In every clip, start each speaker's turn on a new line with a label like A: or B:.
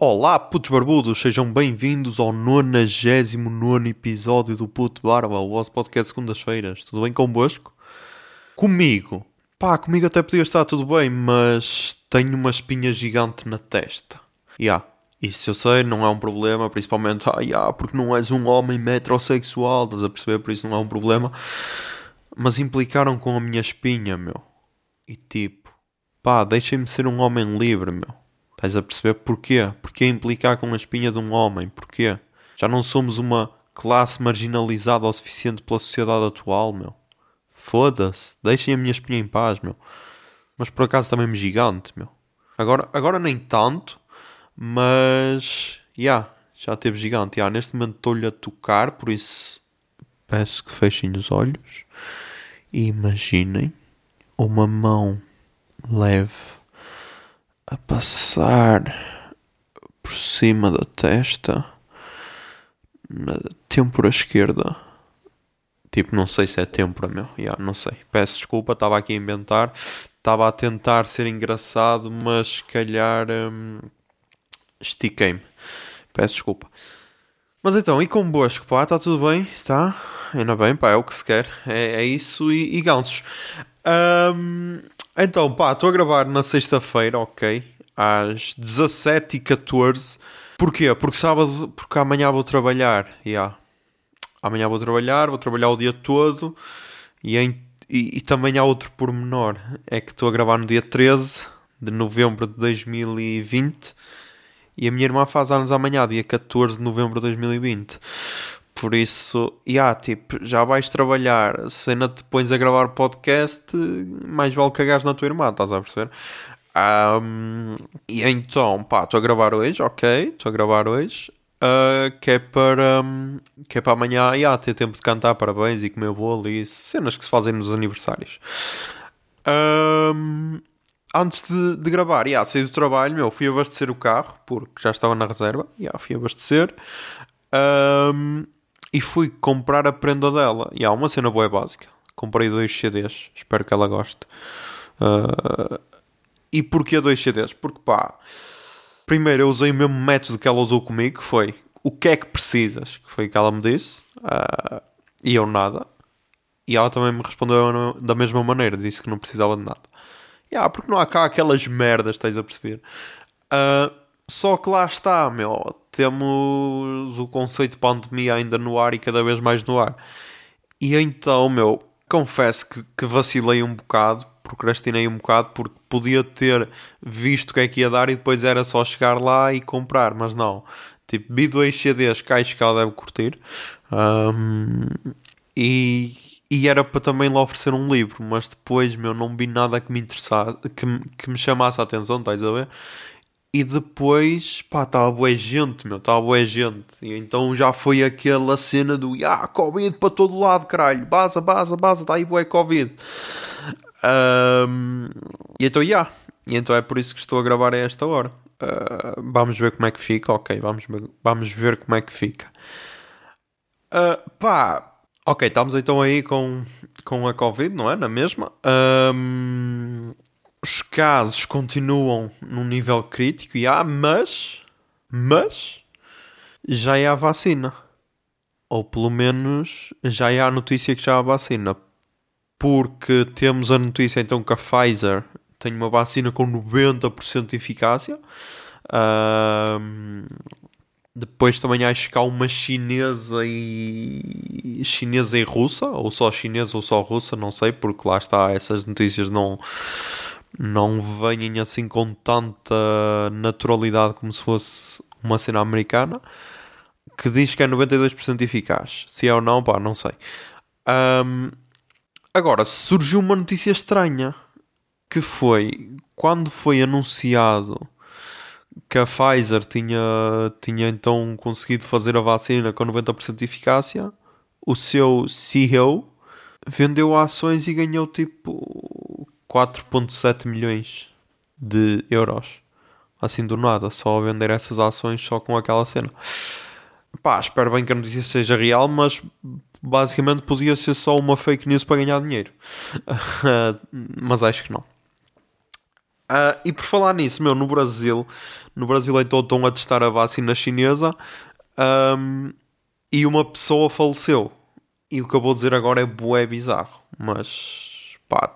A: Olá, putos barbudos, sejam bem-vindos ao 99 episódio do Puto Barba, o vosso podcast segundas-feiras. Tudo bem convosco? Comigo? Pá, comigo até podia estar tudo bem, mas tenho uma espinha gigante na testa. Ya, yeah, isso eu sei, não é um problema, principalmente, ah, yeah, porque não és um homem metrosexual, estás a perceber? Por isso não é um problema. Mas implicaram com a minha espinha, meu. E tipo, pá, deixem-me ser um homem livre, meu. Estás a perceber porquê? Porquê implicar com a espinha de um homem? Porquê? Já não somos uma classe marginalizada o suficiente pela sociedade atual, meu. Foda-se. Deixem a minha espinha em paz, meu. Mas por acaso também me gigante, meu. Agora, agora nem tanto, mas. Ya, yeah, já teve gigante. Yeah, neste momento estou-lhe a tocar, por isso peço que fechem os olhos e imaginem uma mão leve a passar por cima da testa na têmpora esquerda. Tipo, não sei se é têmpora, meu. Yeah, não sei. Peço desculpa, estava aqui a inventar. Estava a tentar ser engraçado, mas se calhar hum, estiquei-me. Peço desculpa. Mas então, e convosco, pá? Está tudo bem? Tá? Ainda bem, pá, é o que se quer. É, é isso e, e gansos. Um, então, pá, estou a gravar na sexta-feira, ok? Às 17h14. Porquê? Porque sábado, porque amanhã vou trabalhar. Yeah. Amanhã vou trabalhar, vou trabalhar o dia todo. E, em, e, e também há outro pormenor. É que estou a gravar no dia 13 de novembro de 2020. E a minha irmã faz anos amanhã, dia 14 de novembro de 2020. Por isso, yeah, tipo, já vais trabalhar, se ainda te pões a gravar podcast, mais vale cagares na tua irmã, estás a perceber? Um, e então, pá, estou a gravar hoje, ok, estou a gravar hoje, uh, que, é para, um, que é para amanhã, yeah, ter tempo de cantar parabéns e comer bolo e isso, cenas que se fazem nos aniversários. Um, antes de, de gravar, yeah, saí do trabalho, meu, fui abastecer o carro, porque já estava na reserva, yeah, fui abastecer. Um, e fui comprar a prenda dela. E há uma cena boa básica. Comprei dois CDs, espero que ela goste. Uh, e porquê dois CDs? Porque pá, primeiro eu usei o mesmo método que ela usou comigo, que foi o que é que precisas? Que foi o que ela me disse. Uh, e eu nada. E ela também me respondeu da mesma maneira, disse que não precisava de nada. E ah, porque não há cá aquelas merdas, estás a perceber? Uh, só que lá está, meu temos o conceito de pandemia ainda no ar e cada vez mais no ar. E então, meu, confesso que, que vacilei um bocado, procrastinei um bocado, porque podia ter visto o que é que ia dar e depois era só chegar lá e comprar, mas não. Tipo, vi dois CDs que acho que ela deve curtir. Um, e, e era para também lhe oferecer um livro, mas depois, meu, não vi nada que me interessasse, que, que me chamasse a atenção, estás a ver? E depois, pá, estava boa gente, meu, estava boa gente. E então já foi aquela cena do, ah, Covid para todo lado, caralho, baza, baza, baza, está aí boa Covid. Um, e então, já. E então é por isso que estou a gravar a esta hora. Uh, vamos ver como é que fica, ok, vamos, vamos ver como é que fica. Uh, pá, ok, estamos então aí com, com a Covid, não é? Na mesma. Um, os casos continuam num nível crítico, e há, mas, mas já há vacina. Ou pelo menos já há a notícia que já há vacina. Porque temos a notícia então que a Pfizer tem uma vacina com 90% de eficácia. Depois também acho que há uma chinesa e chinesa e russa, ou só chinesa ou só russa, não sei, porque lá está, essas notícias não não venham assim com tanta naturalidade como se fosse uma cena americana que diz que é 92% eficaz. Se é ou não, pá, não sei. Um, agora, surgiu uma notícia estranha que foi quando foi anunciado que a Pfizer tinha, tinha então conseguido fazer a vacina com 90% de eficácia, o seu CEO vendeu ações e ganhou tipo 4.7 milhões de euros. Assim do nada, só a vender essas ações só com aquela cena. Pá, espero bem que a notícia seja real, mas basicamente podia ser só uma fake news para ganhar dinheiro. mas acho que não. Uh, e por falar nisso, meu, no Brasil, no Brasil então estão a testar a vacina chinesa um, e uma pessoa faleceu. E o que eu vou dizer agora é bué bizarro, mas pá,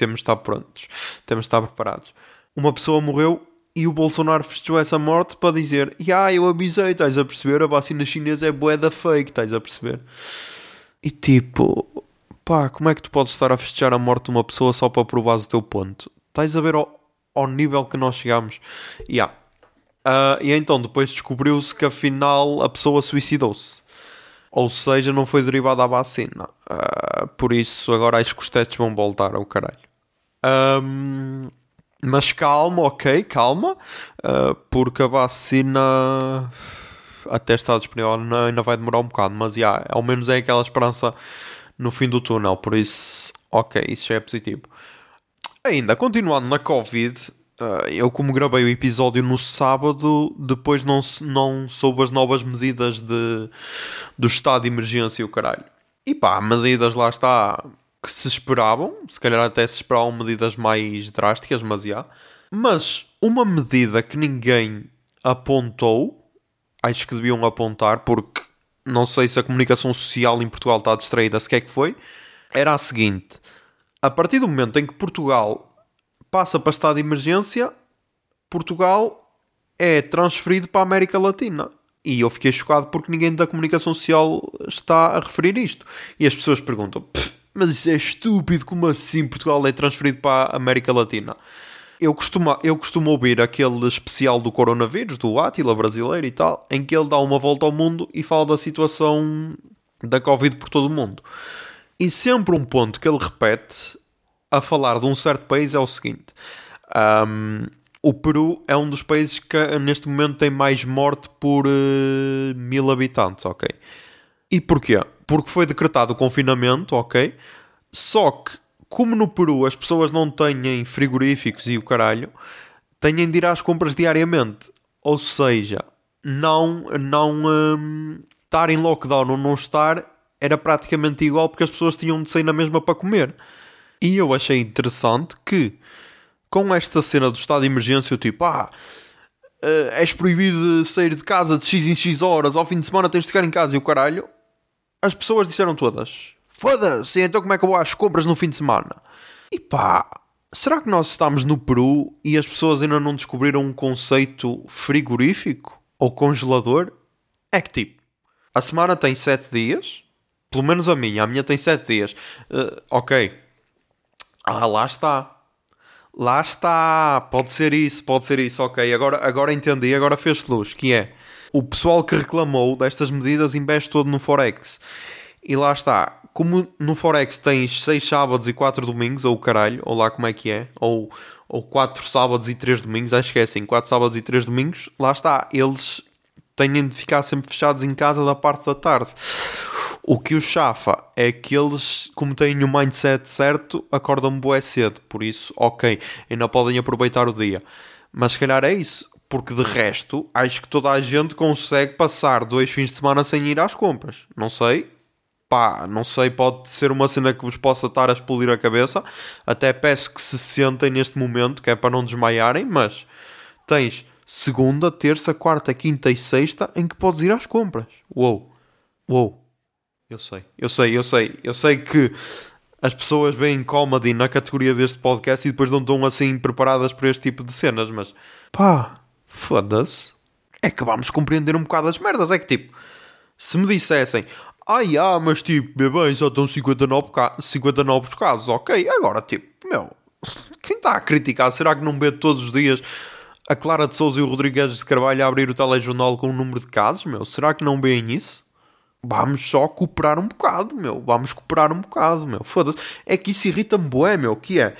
A: temos de estar prontos, temos de estar preparados. Uma pessoa morreu e o Bolsonaro festejou essa morte para dizer: Ya, eu avisei, estás a perceber? A vacina chinesa é bué da fake, estás a perceber? E tipo, pá, como é que tu podes estar a festejar a morte de uma pessoa só para provares o teu ponto? Estás a ver ao, ao nível que nós chegamos? Ya. Uh, e então depois descobriu-se que afinal a pessoa suicidou-se. Ou seja, não foi derivada à vacina. Uh, por isso agora acho que os testes vão voltar ao caralho. Um, mas calma, ok, calma, uh, porque a vacina até está disponível ainda vai demorar um bocado, mas yeah, ao menos é aquela esperança no fim do túnel, por isso, ok, isso já é positivo. Ainda, continuando na Covid, uh, eu como gravei o episódio no sábado, depois não, não soube as novas medidas de, do estado de emergência e o caralho. E pá, medidas lá está que se esperavam, se calhar até se esperavam medidas mais drásticas, mas já. Mas uma medida que ninguém apontou, acho que deviam apontar, porque não sei se a comunicação social em Portugal está distraída, se quer que foi, era a seguinte: a partir do momento em que Portugal passa para estado de emergência, Portugal é transferido para a América Latina. E eu fiquei chocado porque ninguém da comunicação social está a referir isto. E as pessoas perguntam: mas isso é estúpido, como assim Portugal é transferido para a América Latina? Eu costumo, eu costumo ouvir aquele especial do coronavírus, do Átila brasileiro e tal, em que ele dá uma volta ao mundo e fala da situação da Covid por todo o mundo. E sempre um ponto que ele repete a falar de um certo país é o seguinte: um, o Peru é um dos países que neste momento tem mais morte por uh, mil habitantes, ok? E porquê? Porque foi decretado o confinamento, ok? Só que, como no Peru as pessoas não têm frigoríficos e o caralho, têm de ir às compras diariamente. Ou seja, não, não um, estar em lockdown ou não estar era praticamente igual porque as pessoas tinham de sair na mesma para comer. E eu achei interessante que, com esta cena do estado de emergência, tipo, ah, uh, és proibido de sair de casa de X em X horas, ao fim de semana tens de ficar em casa e o caralho, as pessoas disseram todas: Foda-se, então como é que eu vou às compras no fim de semana? E pá, será que nós estamos no Peru e as pessoas ainda não descobriram um conceito frigorífico ou congelador? É que tipo, a semana tem 7 dias, pelo menos a minha, a minha tem 7 dias. Uh, ok. Ah, lá está. Lá está. Pode ser isso, pode ser isso. Ok, agora, agora entendi, agora fez luz. Que é o pessoal que reclamou destas medidas investe todo no Forex. E lá está. Como no Forex tens 6 sábados e 4 domingos, ou caralho, ou lá como é que é, ou, ou 4 sábados e 3 domingos, acho que é assim, 4 sábados e 3 domingos, lá está, eles têm de ficar sempre fechados em casa da parte da tarde. O que o chafa é que eles, como têm o mindset certo, acordam bué cedo, por isso, ok, ainda podem aproveitar o dia. Mas se calhar é isso porque de resto acho que toda a gente consegue passar dois fins de semana sem ir às compras. Não sei, pá, não sei, pode ser uma cena que vos possa estar a explodir a cabeça. Até peço que se sentem neste momento, que é para não desmaiarem, mas tens segunda, terça, quarta, quinta e sexta em que podes ir às compras. Uou, uou. Eu sei, eu sei, eu sei, eu sei que as pessoas veem comedy na categoria deste podcast e depois não estão assim preparadas para este tipo de cenas, mas pá, foda-se, é que vamos compreender um bocado as merdas. É que tipo, se me dissessem, ai ah, mas tipo, bebê, só estão 59, ca 59 casos, ok, agora tipo, meu, quem está a criticar, será que não vê todos os dias a Clara de Souza e o Rodrigues de Carvalho a abrir o telejornal com o número de casos, meu? Será que não veem isso? Vamos só cooperar um bocado, meu. Vamos cooperar um bocado, meu. Foda-se. É que isso irrita-me bué, meu. Que é?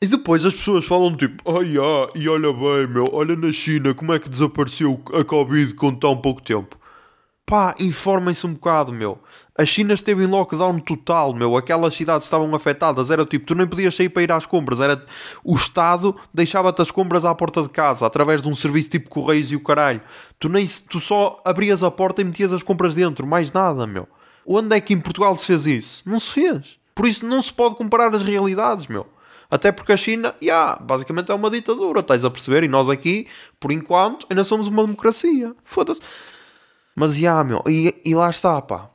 A: E depois as pessoas falam tipo, ai ah, e olha bem, meu, olha na China como é que desapareceu a Covid com tão pouco tempo. Pá, informem-se um bocado, meu. A China esteve em lockdown total, meu. Aquelas cidades estavam afetadas. Era tipo, tu nem podias sair para ir às compras. Era o Estado deixava-te as compras à porta de casa através de um serviço tipo Correios e o caralho. Tu, nem, tu só abrias a porta e metias as compras dentro. Mais nada, meu. Onde é que em Portugal se fez isso? Não se fez. Por isso não se pode comparar as realidades, meu. Até porque a China, yeah, basicamente é uma ditadura, estás a perceber? E nós aqui, por enquanto, ainda somos uma democracia. Foda-se. Mas, yeah, meu, e, e lá está, pá.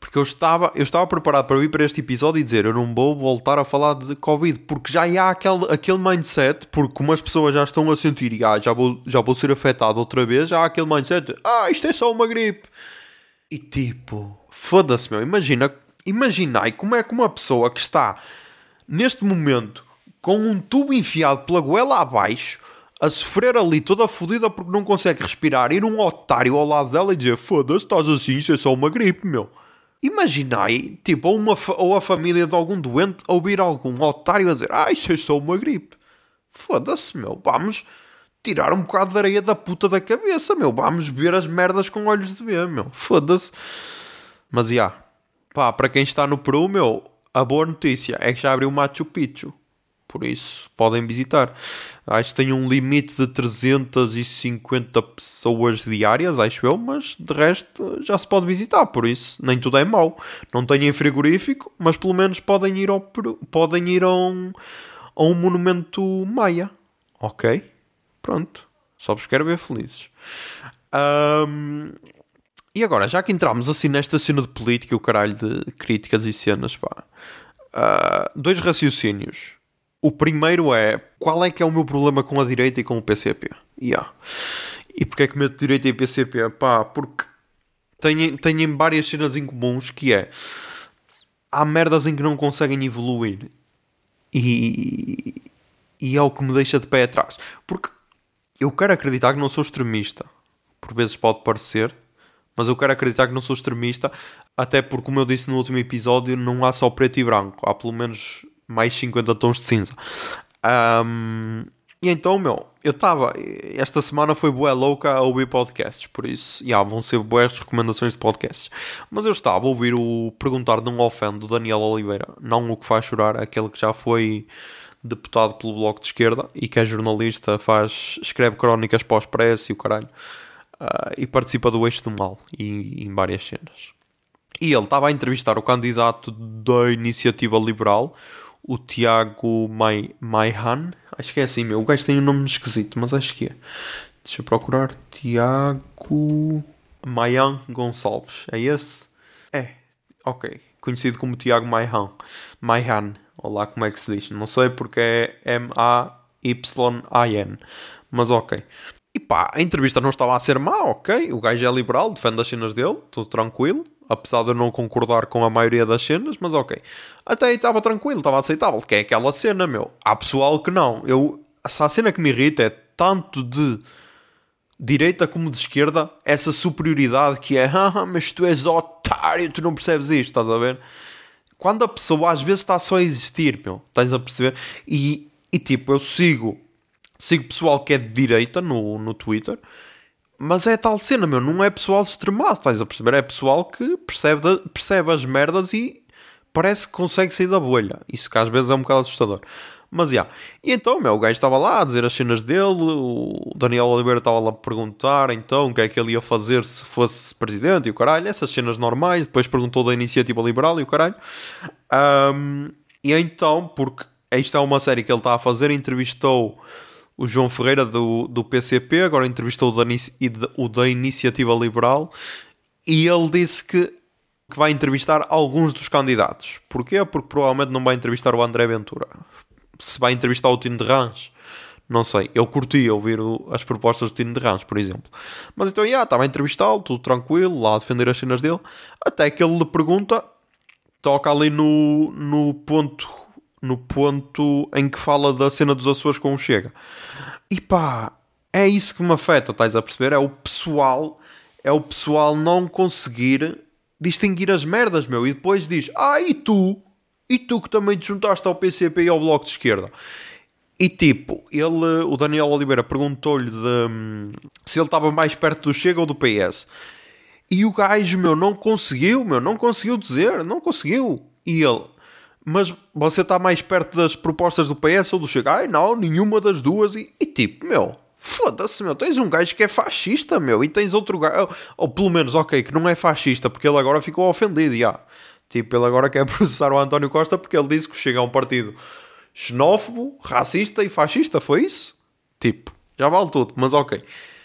A: Porque eu estava, eu estava preparado para vir para este episódio e dizer eu não vou voltar a falar de Covid, porque já há aquele, aquele mindset, porque como as pessoas já estão a sentir ah, já, vou, já vou ser afetado outra vez, já há aquele mindset ah, isto é só uma gripe. E tipo, foda-se, meu, imagina, imaginai como é que uma pessoa que está neste momento com um tubo enfiado pela goela abaixo a sofrer ali toda fodida porque não consegue respirar, ir um otário ao lado dela e dizer foda-se, estás assim, isso é só uma gripe, meu. Imaginai, tipo, ou, uma, ou a família de algum doente ouvir algum otário a dizer Ah, isso é só uma gripe. Foda-se, meu. Vamos tirar um bocado de areia da puta da cabeça, meu. Vamos ver as merdas com olhos de ver, meu. Foda-se. Mas, já. Yeah. Pá, para quem está no Peru, meu, a boa notícia é que já abriu o Machu Picchu. Por isso, podem visitar. Acho que tem um limite de 350 pessoas diárias, acho eu, mas de resto já se pode visitar. Por isso, nem tudo é mau. Não tenho frigorífico, mas pelo menos podem ir, ao, podem ir a, um, a um monumento maia. Ok? Pronto. Só vos quero ver felizes. Um, e agora, já que entramos assim nesta cena de política, o caralho de críticas e cenas, pá. Uh, dois raciocínios o primeiro é qual é que é o meu problema com a direita e com o PCP? Yeah. E porquê é que meto direita e PCP? Pá, porque têm, têm várias cenas em comuns que é há merdas em que não conseguem evoluir e, e é o que me deixa de pé atrás. Porque eu quero acreditar que não sou extremista. Por vezes pode parecer, mas eu quero acreditar que não sou extremista, até porque, como eu disse no último episódio, não há só preto e branco. Há pelo menos mais 50 tons de cinza. Um, e então, meu, eu estava. Esta semana foi boa louca a ouvir podcasts, por isso, yeah, vão ser boas recomendações de podcasts. Mas eu estava a ouvir o Perguntar de um Ofend do Daniel Oliveira, não o que faz chorar, aquele que já foi deputado pelo Bloco de Esquerda e que é jornalista, faz, escreve crónicas para o Expresso e o caralho, uh, e participa do Eixo do Mal e, em várias cenas. E ele estava a entrevistar o candidato da Iniciativa Liberal, o Tiago Mai, Maihan. Acho que é assim, meu. O gajo tem um nome esquisito, mas acho que é. Deixa eu procurar. Tiago Maian Gonçalves. É esse? É. Ok. Conhecido como Tiago Maihan. Maihan. Olá, como é que se diz? Não sei porque é M-A-Y-A-N. Mas ok. E pá, a entrevista não estava a ser má, ok. O gajo é liberal, defende as cenas dele, tudo tranquilo apesar de eu não concordar com a maioria das cenas, mas ok. Até aí estava tranquilo, estava aceitável, que é aquela cena, meu. Há pessoal que não. Eu, essa cena que me irrita é tanto de direita como de esquerda, essa superioridade que é, ah, mas tu és otário, tu não percebes isto, estás a ver? Quando a pessoa às vezes está só a existir, meu, estás a perceber? E, e tipo, eu sigo, sigo pessoal que é de direita no, no Twitter mas é tal cena, meu, não é pessoal extremado, estás a perceber? É pessoal que percebe, percebe as merdas e parece que consegue sair da bolha. Isso que às vezes é um bocado assustador. Mas já. Yeah. E então, meu, o gajo estava lá a dizer as cenas dele, o Daniel Oliveira estava lá a perguntar então o que é que ele ia fazer se fosse presidente e o caralho, essas cenas normais. Depois perguntou da iniciativa liberal e o caralho. Um, e então, porque isto é uma série que ele está a fazer, entrevistou o João Ferreira do, do PCP, agora entrevistou o da, o da Iniciativa Liberal e ele disse que, que vai entrevistar alguns dos candidatos. Porquê? Porque provavelmente não vai entrevistar o André Ventura. Se vai entrevistar o Tino de Rãs, não sei. Eu curti ouvir o, as propostas do Tino de Rãs, por exemplo. Mas então, já, yeah, estava a entrevistá-lo, tudo tranquilo, lá a defender as cenas dele. Até que ele lhe pergunta, toca ali no, no ponto no ponto em que fala da cena dos Açores com o Chega. E pá, é isso que me afeta, estás a perceber? É o pessoal, é o pessoal não conseguir distinguir as merdas, meu. E depois diz, ah, e tu? E tu que também te juntaste ao PCP e ao Bloco de Esquerda? E tipo, ele, o Daniel Oliveira perguntou-lhe hum, se ele estava mais perto do Chega ou do PS. E o gajo, meu, não conseguiu, meu, não conseguiu dizer, não conseguiu. E ele, mas você está mais perto das propostas do PS ou do Chega? Ai não, nenhuma das duas. E, e tipo, meu, foda-se, meu, tens um gajo que é fascista, meu, e tens outro gajo, ou, pelo menos, ok, que não é fascista, porque ele agora ficou ofendido, já. Tipo, ele agora quer processar o António Costa porque ele disse que chega a um partido xenófobo, racista e fascista, foi isso? Tipo, já vale tudo, mas ok.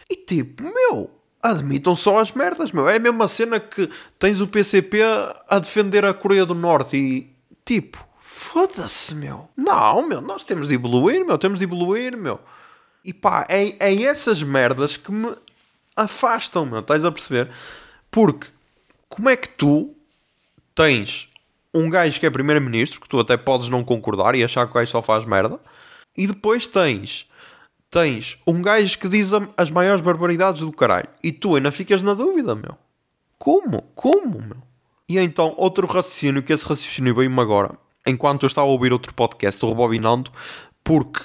A: E tipo, meu, admitam só as merdas, meu. É a mesma cena que tens o PCP a defender a Coreia do Norte e tipo, foda-se, meu. Não, meu, nós temos de evoluir, meu, temos de evoluir, meu. E pá, é, é essas merdas que me afastam, meu, estás a perceber? Porque como é que tu tens um gajo que é primeiro-ministro, que tu até podes não concordar e achar que o gajo só faz merda, e depois tens tens um gajo que diz as maiores barbaridades do caralho e tu ainda ficas na dúvida, meu. Como? Como, meu? E então, outro raciocínio, que esse raciocínio veio-me agora, enquanto eu estava a ouvir outro podcast, o Rebobinando, porque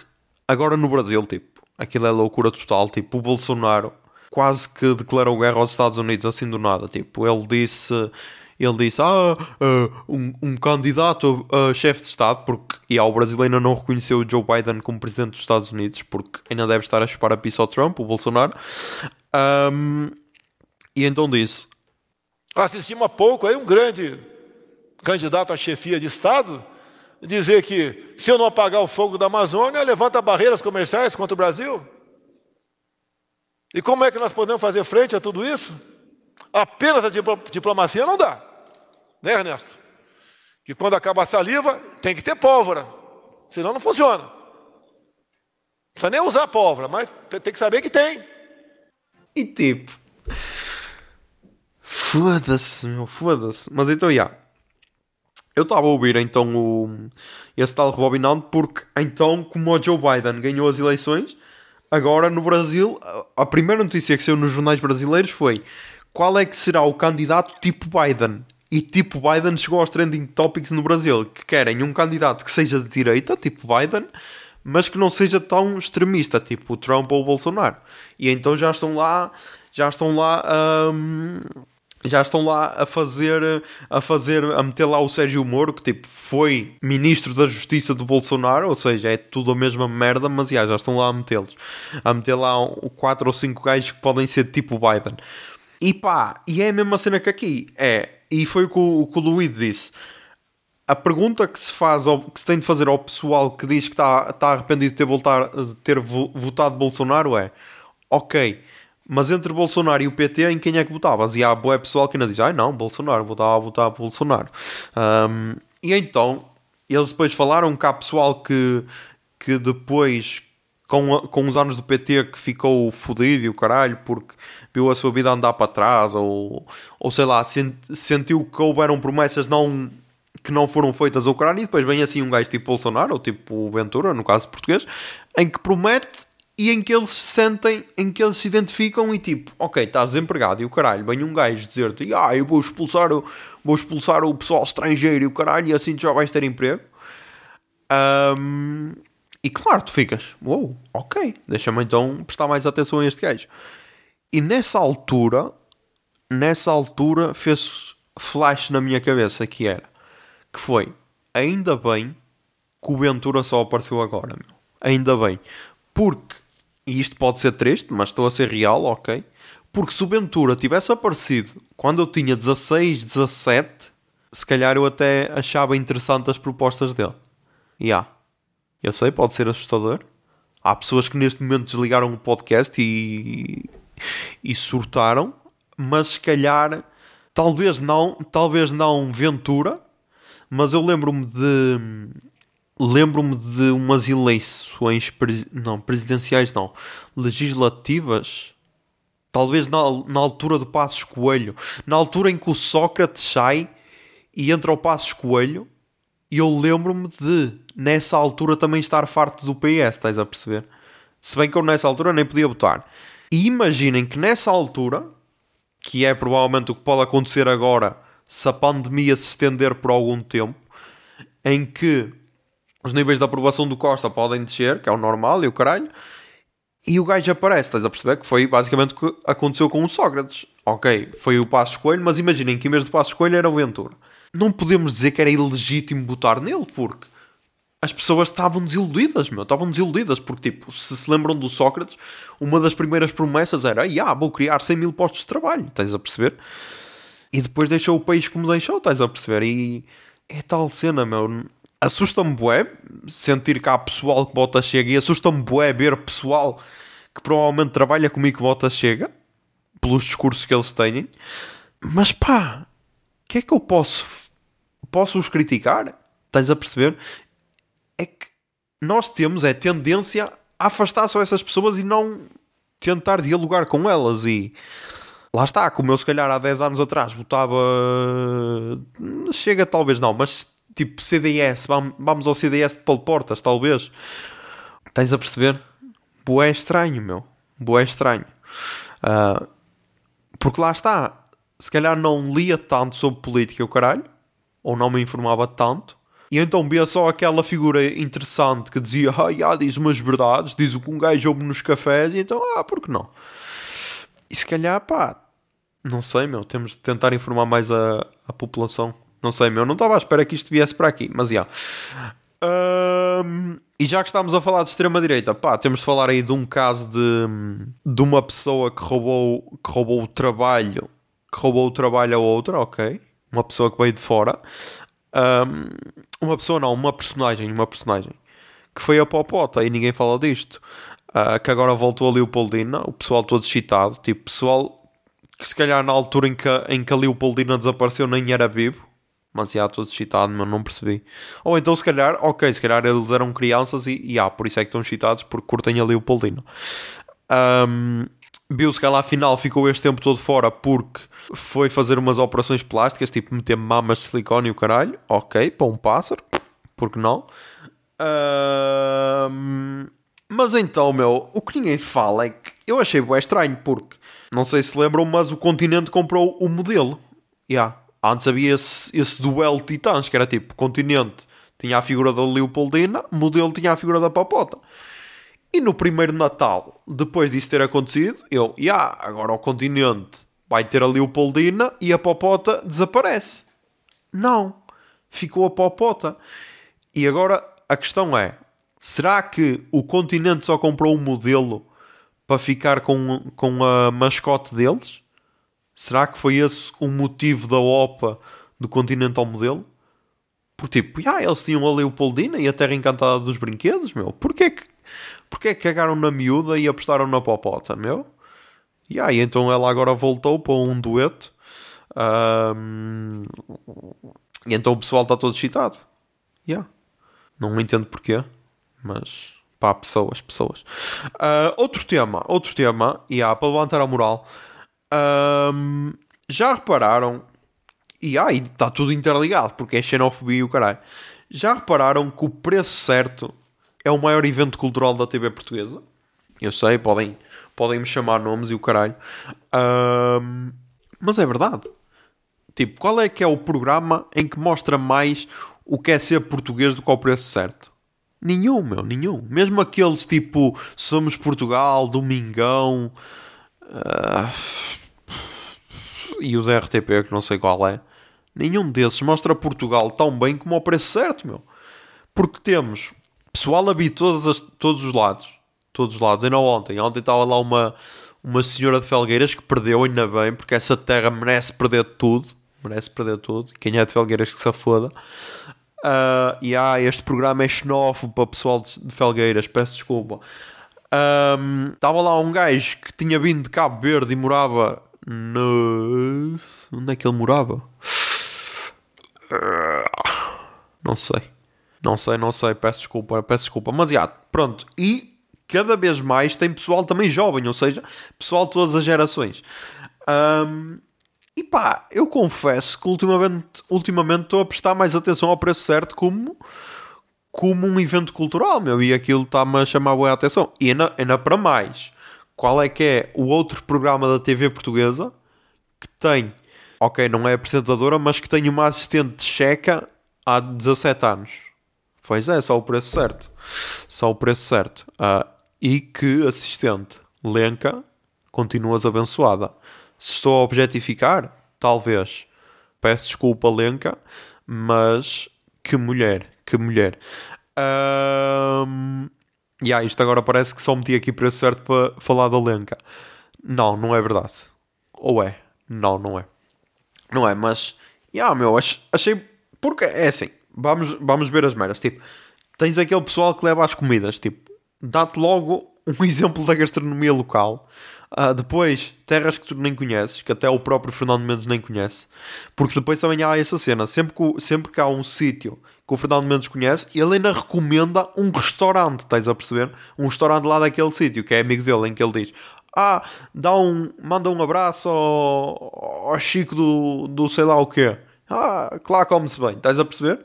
A: agora no Brasil, tipo, aquilo é loucura total, tipo, o Bolsonaro quase que declarou guerra aos Estados Unidos assim do nada, tipo, ele disse ele disse: Ah, uh, um, um, candidato a, chefe de Estado, porque e ao Brasil ainda não reconheceu o Joe Biden como presidente dos Estados Unidos, porque ainda deve estar a chupar a pista ao Trump, o Bolsonaro. Um, e então disse:
B: Assistimos há pouco aí um grande candidato à chefia de Estado dizer que se eu não apagar o fogo da Amazônia, levanta barreiras comerciais contra o Brasil. E como é que nós podemos fazer frente a tudo isso? Apenas a diplomacia não dá né, Ernesto? Que quando acaba a saliva, tem que ter pólvora, senão não funciona. Não precisa nem usar pólvora, mas tem que saber que tem.
A: E tipo, foda-se, meu, foda-se. Mas então, já. Yeah. Eu estava a ouvir então o, esse tal rebobinando porque então, como o Joe Biden ganhou as eleições, agora no Brasil, a primeira notícia que saiu nos jornais brasileiros foi qual é que será o candidato tipo Biden. E tipo Biden chegou aos trending topics no Brasil, que querem um candidato que seja de direita, tipo Biden, mas que não seja tão extremista, tipo Trump ou Bolsonaro. E então já estão lá, já estão lá, hum, já estão lá a fazer, a fazer, a meter lá o Sérgio Moro, que tipo foi ministro da Justiça do Bolsonaro, ou seja, é tudo a mesma merda, mas já, já estão lá a metê-los, a meter lá quatro ou cinco gajos que podem ser tipo Biden. E pá, e é a mesma cena que aqui, é e foi o que o, o, disse. A pergunta que se faz, que se tem de fazer ao pessoal que diz que está, está arrependido de ter, voltar, de ter votado Bolsonaro é: Ok, mas entre Bolsonaro e o PT, em quem é que votavas? E há boa pessoal que ainda diz: Ai não, Bolsonaro, votava a votar Bolsonaro. Um, e então, eles depois falaram que há pessoal que, que depois com, com os anos do PT que ficou fodido e o caralho porque viu a sua vida andar para trás ou, ou sei lá, sent, sentiu que houveram promessas não, que não foram feitas ao caralho e depois vem assim um gajo tipo Bolsonaro ou tipo Ventura, no caso português, em que promete e em que eles se sentem, em que eles se identificam e tipo, ok, estás desempregado e o caralho, vem um gajo dizer-te, ah, eu vou expulsar, o, vou expulsar o pessoal estrangeiro e o caralho e assim já vais ter emprego. Um, e claro, tu ficas, uou, wow, ok, deixa-me então prestar mais atenção a este gajo. E nessa altura, nessa altura fez flash na minha cabeça que era, que foi, ainda bem que o Ventura só apareceu agora, meu. Ainda bem. Porque, e isto pode ser triste, mas estou a ser real, ok? Porque se o Ventura tivesse aparecido quando eu tinha 16, 17, se calhar eu até achava interessante as propostas dele. Ya. Yeah. Eu sei, pode ser assustador. Há pessoas que neste momento desligaram o podcast e, e surtaram, mas se calhar, talvez não, talvez não Ventura, mas eu lembro-me de lembro-me de umas eleições não, presidenciais não, legislativas talvez na, na altura do Passos Coelho na altura em que o Sócrates sai e entra o Passos Coelho e eu lembro-me de, nessa altura, também estar farto do PS, estás a perceber? Se bem que eu nessa altura nem podia votar. E imaginem que nessa altura, que é provavelmente o que pode acontecer agora, se a pandemia se estender por algum tempo, em que os níveis de aprovação do Costa podem descer, que é o normal e o caralho, e o gajo aparece, estás a perceber? Que foi basicamente o que aconteceu com o Sócrates. Ok, foi o Passo Escolho, mas imaginem que em vez do Passo Escolho era o Ventura não podemos dizer que era ilegítimo votar nele, porque as pessoas estavam desiludidas, meu, estavam desiludidas, porque, tipo, se se lembram do Sócrates, uma das primeiras promessas era, ah, vou criar 100 mil postos de trabalho, estás a perceber? E depois deixou o país como deixou, estás a perceber? E é tal cena, meu, assusta-me bué sentir há pessoal que bota chega e assusta-me bué ver pessoal que provavelmente trabalha comigo que bota chega pelos discursos que eles têm. Mas pá, o que é que eu posso posso os criticar? Estás a perceber? É que nós temos é tendência a afastar só essas pessoas e não tentar dialogar com elas e lá está, como eu se calhar há 10 anos atrás votava chega talvez não, mas tipo CDS, vamos ao CDS de Paulo Portas, talvez. Tens a perceber? Boé estranho, meu. Boé estranho. Uh, porque lá está, se calhar não lia tanto sobre política, o caralho, ou não me informava tanto, e então via só aquela figura interessante que dizia, ah, diz umas verdades, diz o que um gajo ouve nos cafés, e então, ah, por que não? E se calhar, pá, não sei, meu, temos de tentar informar mais a, a população. Não sei, meu, não estava à espera que isto viesse para aqui, mas já. Um, e já que estamos a falar de extrema-direita, pá, temos de falar aí de um caso de, de uma pessoa que roubou, que roubou o trabalho, que roubou o trabalho a outra, ok? Uma pessoa que veio de fora. Um, uma pessoa não, uma personagem, uma personagem que foi a Popota e ninguém fala disto. Uh, que agora voltou a Leopoldina, o pessoal todo excitado, tipo, pessoal que se calhar na altura em que, em que a Leopoldina desapareceu nem era vivo mas já todo excitado, mas não percebi. Ou então, se calhar, ok, se calhar eles eram crianças e, e ah, por isso é que estão excitados, porque curtem ali o Paulino. Um, Viu-se que ela afinal ficou este tempo todo fora porque foi fazer umas operações plásticas, tipo meter mamas de silicone e o caralho. Ok, para um pássaro, porque não? Um, mas então, meu, o que ninguém fala é que eu achei bem estranho porque não sei se lembram, mas o continente comprou o modelo. Yeah, Antes havia esse, esse duelo de titãs, que era tipo, continente tinha a figura da Leopoldina, modelo tinha a figura da Papota. E no primeiro Natal, depois disso ter acontecido, eu, e yeah, agora o continente vai ter a Leopoldina e a Popota desaparece. Não, ficou a Popota. E agora a questão é: será que o continente só comprou um modelo para ficar com, com a mascote deles? Será que foi esse o motivo da OPA do Continental Modelo? Porque tipo, ah, eles tinham a Leopoldina e a Terra Encantada dos Brinquedos, meu. Porquê que, porquê que cagaram na miúda e apostaram na popota, meu? E aí, então ela agora voltou para um dueto. Um, e então o pessoal está todo excitado. Yeah. Não entendo porquê, mas pá, pessoas, pessoas. Uh, outro tema, outro tema, e yeah, para levantar a moral. Um, já repararam, e aí está tudo interligado, porque é xenofobia e o caralho. Já repararam que o preço certo é o maior evento cultural da TV portuguesa? Eu sei, podem, podem me chamar nomes e o caralho. Um, mas é verdade. Tipo, qual é que é o programa em que mostra mais o que é ser português do que o preço certo? Nenhum, meu, nenhum. Mesmo aqueles tipo Somos Portugal, Domingão. Uh, e os RTP, que não sei qual é, nenhum desses mostra Portugal tão bem como ao preço certo, meu. Porque temos pessoal a vir todos, as, todos os lados. Todos os lados. Não ontem. Ontem estava lá uma, uma senhora de Felgueiras que perdeu, ainda bem, porque essa terra merece perder tudo. Merece perder tudo. Quem é de Felgueiras que se foda. Uh, e ah, este programa é xenófobo para pessoal de Felgueiras, peço desculpa. Estava um, lá um gajo que tinha vindo de Cabo Verde e morava no. Onde é que ele morava? Não sei. Não sei, não sei. Peço desculpa, peço desculpa. Mas já, pronto. E cada vez mais tem pessoal também jovem, ou seja, pessoal de todas as gerações. Um, e pá, eu confesso que ultimamente, ultimamente estou a prestar mais atenção ao preço certo como, como um evento cultural, meu. E aquilo está-me a chamar boa atenção. E ainda, ainda para mais qual é que é o outro programa da TV portuguesa que tem, ok, não é apresentadora, mas que tem uma assistente checa há 17 anos. Pois é, só o preço certo. Só o preço certo. Uh, e que assistente Lenca continuas abençoada. Se estou a objetificar, talvez. Peço desculpa, Lenca, mas que mulher, que mulher. Um, yeah, isto agora parece que só meti aqui preço certo para falar da Lenca. Não, não é verdade. Ou é? Não, não é. Não é, mas. Yeah, meu, achei. Porque é assim, vamos, vamos ver as meras. Tipo, tens aquele pessoal que leva as comidas. Tipo, dá-te logo um exemplo da gastronomia local. Uh, depois, terras que tu nem conheces, que até o próprio Fernando Mendes nem conhece. Porque depois também há essa cena. Sempre que, sempre que há um sítio que o Fernando Mendes conhece, ele ainda recomenda um restaurante, estás a perceber? Um restaurante lá daquele sítio, que é amigo dele, em que ele diz: Ah, dá um, manda um abraço ao, ao Chico do, do sei lá o quê. Ah, claro, come-se bem, estás a perceber?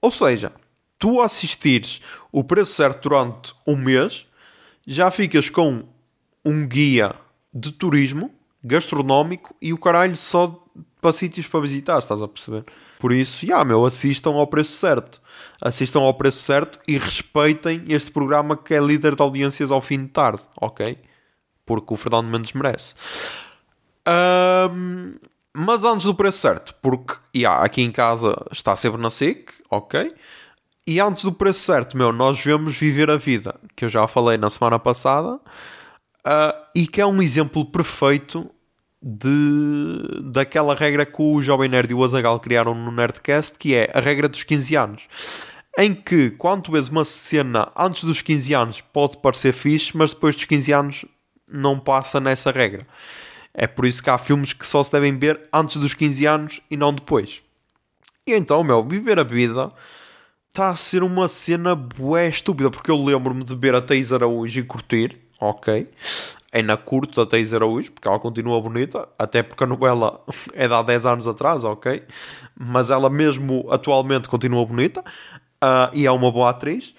A: Ou seja, tu assistires o preço certo durante um mês, já ficas com um guia de turismo gastronómico e o caralho só para sítios para visitar, estás a perceber? Por isso, já, meu, assistam ao preço certo. Assistam ao preço certo e respeitem este programa que é líder de audiências ao fim de tarde, ok? Porque o Fernando Mendes merece. Um, mas antes do preço certo, porque yeah, aqui em casa está sempre na SIC, ok? E antes do preço certo, meu, nós vemos viver a vida, que eu já falei na semana passada, uh, e que é um exemplo perfeito de, daquela regra que o Jovem Nerd e o Azagal criaram no Nerdcast, que é a regra dos 15 anos. Em que, quanto vezes uma cena antes dos 15 anos pode parecer fixe, mas depois dos 15 anos não passa nessa regra. É por isso que há filmes que só se devem ver antes dos 15 anos e não depois. E então, meu, viver a vida está a ser uma cena bué estúpida, porque eu lembro-me de ver a Teis Araújo e curtir, ok? Ainda curto da Thaís Araújo, porque ela continua bonita, até porque a novela é de há 10 anos atrás, ok? Mas ela mesmo atualmente continua bonita uh, e é uma boa atriz.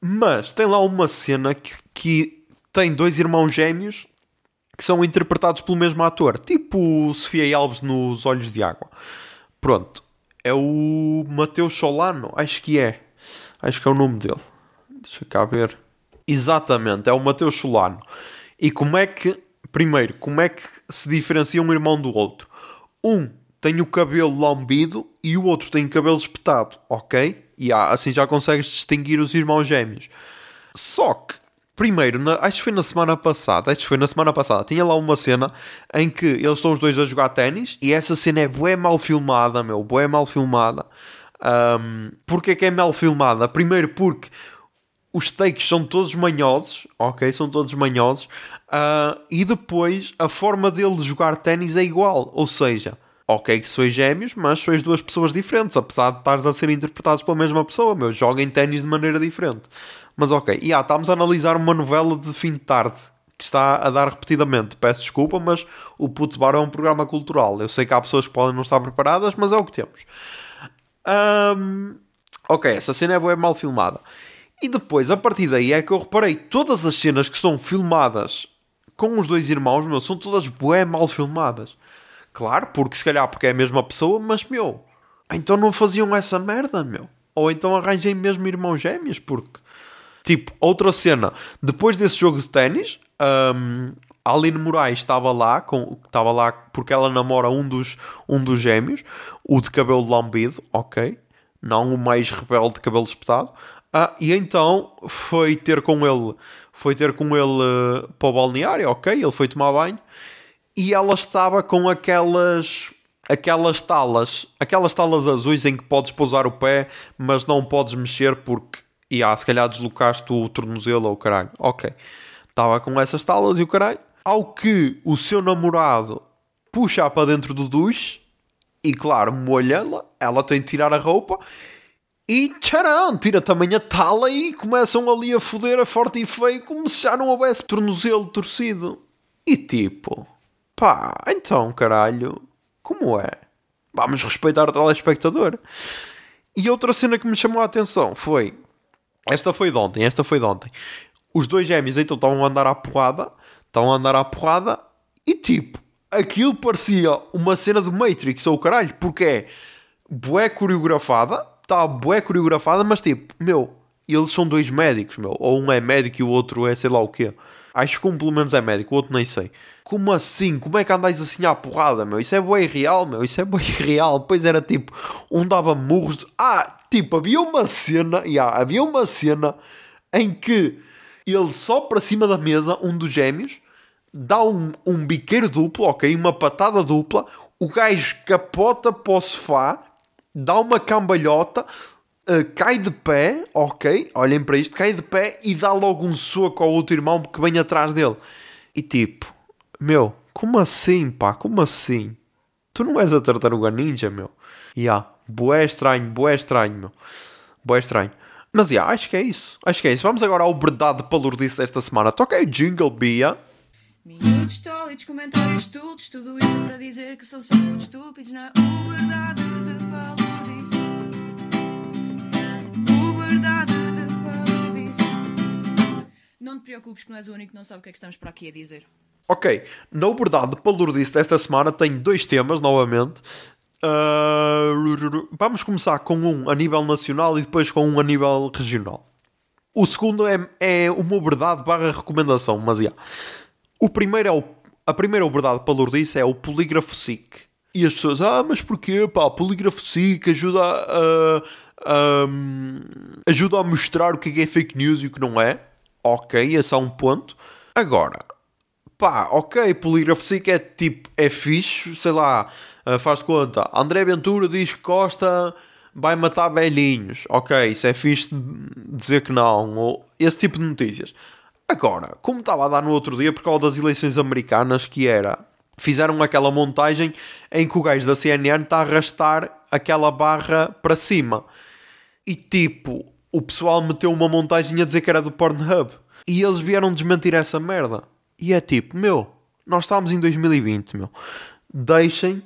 A: Mas tem lá uma cena que, que tem dois irmãos gêmeos que são interpretados pelo mesmo ator, tipo Sofia Alves nos Olhos de Água. Pronto, é o Mateus Solano, acho que é. Acho que é o nome dele. Deixa cá ver. Exatamente, é o Mateus Solano. E como é que, primeiro, como é que se diferencia um irmão do outro? Um tem o cabelo lambido e o outro tem o cabelo espetado, ok? E assim já consegues distinguir os irmãos gêmeos. Só que, primeiro, na, acho que foi na semana passada, acho que foi na semana passada, tinha lá uma cena em que eles estão os dois a jogar ténis e essa cena é bué mal filmada, meu, bué mal filmada. Um, Porquê é que é mal filmada? Primeiro porque os takes são todos manhosos, ok? São todos manhosos. Uh, e depois a forma dele de jogar ténis é igual. Ou seja, ok que sois gêmeos, mas sois duas pessoas diferentes, apesar de estares a ser interpretados pela mesma pessoa, meu. Joguem ténis de maneira diferente. Mas ok, e yeah, estamos a analisar uma novela de fim de tarde que está a dar repetidamente. Peço desculpa, mas o Putz Bar é um programa cultural. Eu sei que há pessoas que podem não estar preparadas, mas é o que temos. Um, ok, essa cena é mal filmada. E depois, a partir daí, é que eu reparei todas as cenas que são filmadas com os dois irmãos, meu, são todas bué mal filmadas. Claro, porque se calhar porque é a mesma pessoa, mas meu, então não faziam essa merda, meu. Ou então arranjem mesmo irmãos gêmeos, porque. Tipo, outra cena, depois desse jogo de ténis, um, Aline Moraes estava lá, com, estava lá porque ela namora um dos, um dos gêmeos, o de cabelo lambido, ok? Não o mais rebelde de cabelo espetado. Ah, e então foi ter com ele, foi ter com ele uh, para o balneário, ok? Ele foi tomar banho e ela estava com aquelas aquelas talas, aquelas talas azuis em que podes pousar o pé, mas não podes mexer porque e se calhar deslocaste o tornozelo ou o caralho. Ok. Estava com essas talas e o caralho. Ao que o seu namorado puxa para dentro do duche e claro, molha-la, ela tem de tirar a roupa e tcharam, tira também a tala e começam ali a foder a forte e feio como se já não houvesse tornozelo torcido. E tipo, pá, então caralho, como é? Vamos respeitar o telespectador. E outra cena que me chamou a atenção foi. Esta foi de ontem, esta foi de ontem. Os dois gêmeos então estavam a andar à porrada, estavam a andar à porrada e tipo, aquilo parecia uma cena do Matrix ou caralho, porque é bué coreografada está bué coreografada, mas tipo, meu, eles são dois médicos, meu. Ou um é médico e o outro é sei lá o quê. Acho que um pelo menos é médico, o outro nem sei. Como assim? Como é que andais assim à porrada, meu? Isso é bué real, meu. Isso é bué real. Depois era tipo, um dava murros. De... Ah, tipo, havia uma cena, yeah, havia uma cena em que ele só para cima da mesa, um dos gêmeos, dá um, um biqueiro duplo, ok? Uma patada dupla. O gajo capota para o sofá dá uma cambalhota, uh, cai de pé, ok, olhem para isto, cai de pé e dá logo um soco ao outro irmão que vem atrás dele. E tipo, meu, como assim, pá, como assim? Tu não és a tartaruga ninja, meu. Ya, yeah, boé estranho, boé estranho, meu. Boé estranho. Mas yeah, acho que é isso. Acho que é isso. Vamos agora ao verdade palurdice desta semana. Toca aí Jingle Bia. Minutos tólidos, comentários estúpidos, tudo isso para dizer que são só muito estúpidos na verdade Não te preocupes que não és o único que não sabe o que é que estamos para aqui a dizer. Ok, na verdade, palurdice desta semana tem dois temas novamente. Uh, vamos começar com um a nível nacional e depois com um a nível regional. O segundo é, é uma verdade barra recomendação, mas yeah. O primeiro é o, a primeira verdade palurdice é o polígrafo SIC. E as pessoas, ah, mas porquê? Pá, polígrafo SIC ajuda a, a, ajuda a mostrar o que é fake news e o que não é. Ok, esse é um ponto. Agora, pá, ok, polígrafo SIC é tipo, é fixe, sei lá, uh, faz conta. André Ventura diz que Costa vai matar velhinhos. Ok, isso é fixe dizer que não. Ou esse tipo de notícias. Agora, como estava a dar no outro dia por causa das eleições americanas, que era. Fizeram aquela montagem em que o gajo da CNN está a arrastar aquela barra para cima. E tipo, o pessoal meteu uma montagem a dizer que era do Pornhub. E eles vieram desmentir essa merda. E é tipo, meu, nós estamos em 2020, meu. Deixem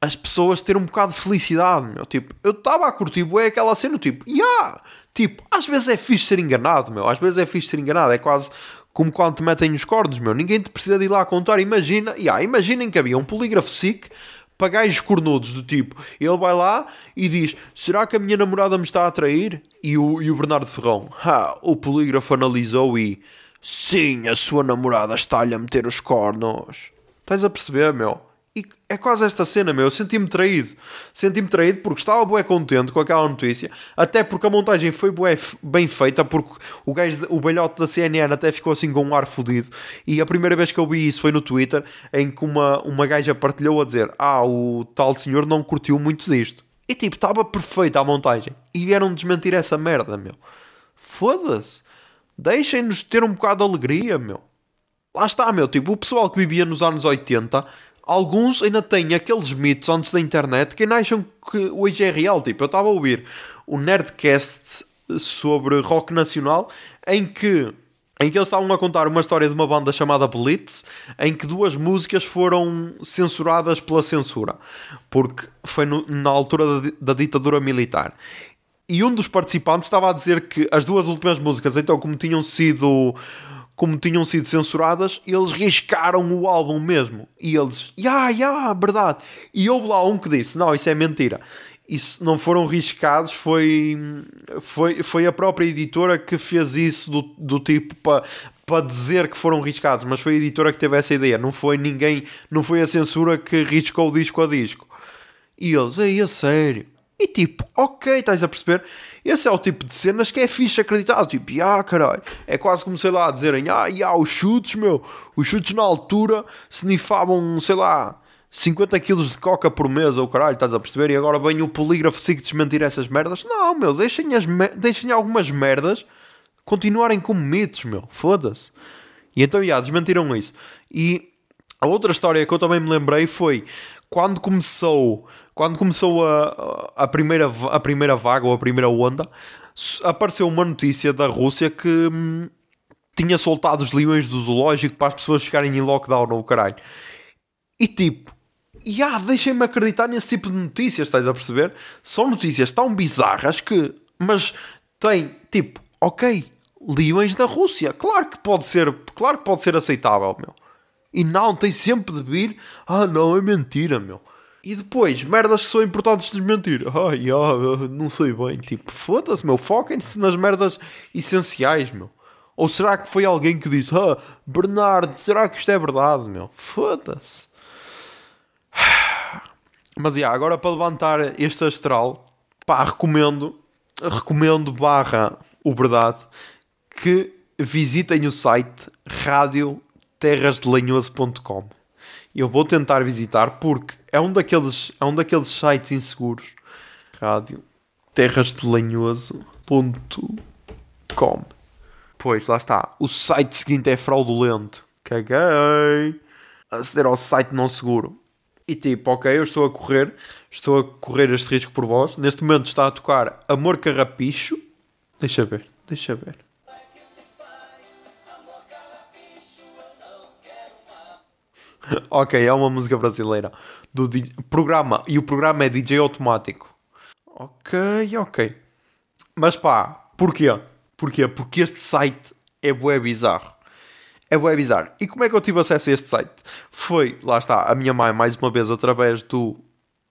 A: as pessoas ter um bocado de felicidade, meu. Tipo, eu estava a curtir é aquela cena, tipo, yeah! Tipo, às vezes é fixe ser enganado, meu. Às vezes é fixe ser enganado. É quase como quando te metem os cornos, meu. Ninguém te precisa de ir lá contar. Imagina, yeah, imaginem que havia um polígrafo SIC para gajos cornudos do tipo, ele vai lá e diz: Será que a minha namorada me está a atrair? E o, e o Bernardo Ferrão, ha, o polígrafo analisou e Sim, a sua namorada está-lhe a meter os cornos. Estás a perceber, meu? E é quase esta cena, meu. Eu senti-me traído. Senti-me traído porque estava bué contente com aquela notícia. Até porque a montagem foi bué bem feita. Porque o, gajo, o belhote da CNN até ficou assim com um ar fodido. E a primeira vez que eu vi isso foi no Twitter. Em que uma, uma gaja partilhou a dizer: Ah, o tal senhor não curtiu muito disto. E tipo, estava perfeita a montagem. E vieram desmentir essa merda, meu. Foda-se. Deixem-nos ter um bocado de alegria, meu. Lá está, meu. Tipo, o pessoal que vivia nos anos 80, alguns ainda têm aqueles mitos antes da internet que ainda acham que hoje é real. Tipo, eu estava a ouvir o Nerdcast sobre rock nacional em que em que eles estavam a contar uma história de uma banda chamada Blitz, em que duas músicas foram censuradas pela censura, porque foi no, na altura da, da, ditadura militar e um dos participantes estava a dizer que as duas últimas músicas, então, como tinham sido como tinham sido censuradas, eles riscaram o álbum mesmo. E eles, ya, yeah, ya, yeah, verdade. E houve lá um que disse: Não, isso é mentira. Isso não foram riscados, foi, foi, foi a própria editora que fez isso do, do tipo para para dizer que foram riscados, mas foi a editora que teve essa ideia, não foi ninguém, não foi a censura que riscou disco a disco. E eles, aí a sério. E tipo, ok, estás a perceber? Esse é o tipo de cenas que é fixe acreditar. Tipo, ah, caralho. É quase como, sei lá, dizerem, ah, yeah, os chutes, meu. Os chutes na altura se nifavam, sei lá, 50 quilos de coca por mês, ou caralho, estás a perceber? E agora vem o polígrafo se desmentir essas merdas. Não, meu, deixem, as deixem algumas merdas continuarem como mitos, meu. Foda-se. E então, já, desmentiram isso. E a outra história que eu também me lembrei foi quando começou quando começou a, a, primeira, a primeira vaga ou a primeira onda, apareceu uma notícia da Rússia que hum, tinha soltado os leões do zoológico para as pessoas ficarem em lockdown ou caralho. E tipo, yeah, deixem-me acreditar nesse tipo de notícias, estás a perceber? São notícias tão bizarras que. Mas tem, tipo, ok, leões da Rússia. Claro que pode ser, claro que pode ser aceitável, meu. E não, tem sempre de vir. Ah, não, é mentira, meu. E depois, merdas que são importantes de desmentir. Ai, ah, não sei bem. Tipo, foda-se, meu. Foquem-se nas merdas essenciais, meu. Ou será que foi alguém que disse: Ah, Bernardo, será que isto é verdade, meu? Foda-se. Mas, yeah, agora para levantar este astral, pá, recomendo, recomendo barra o verdade, que visitem o site radioterrasdelenhoso.com eu vou tentar visitar porque é um daqueles, é um daqueles sites inseguros. rádio terrasdelanhoso.com Pois, lá está. O site seguinte é fraudulento. Caguei. Aceder ao site não seguro. E tipo, ok, eu estou a correr, estou a correr este risco por vós. Neste momento está a tocar Amor Carrapicho. Deixa ver, deixa ver. ok, é uma música brasileira do programa e o programa é DJ automático. Ok, ok. Mas pá, porquê? Porquê? Porque este site é bué bizarro. É bué bizarro. E como é que eu tive acesso a este site? Foi, lá está, a minha mãe, mais uma vez, através do...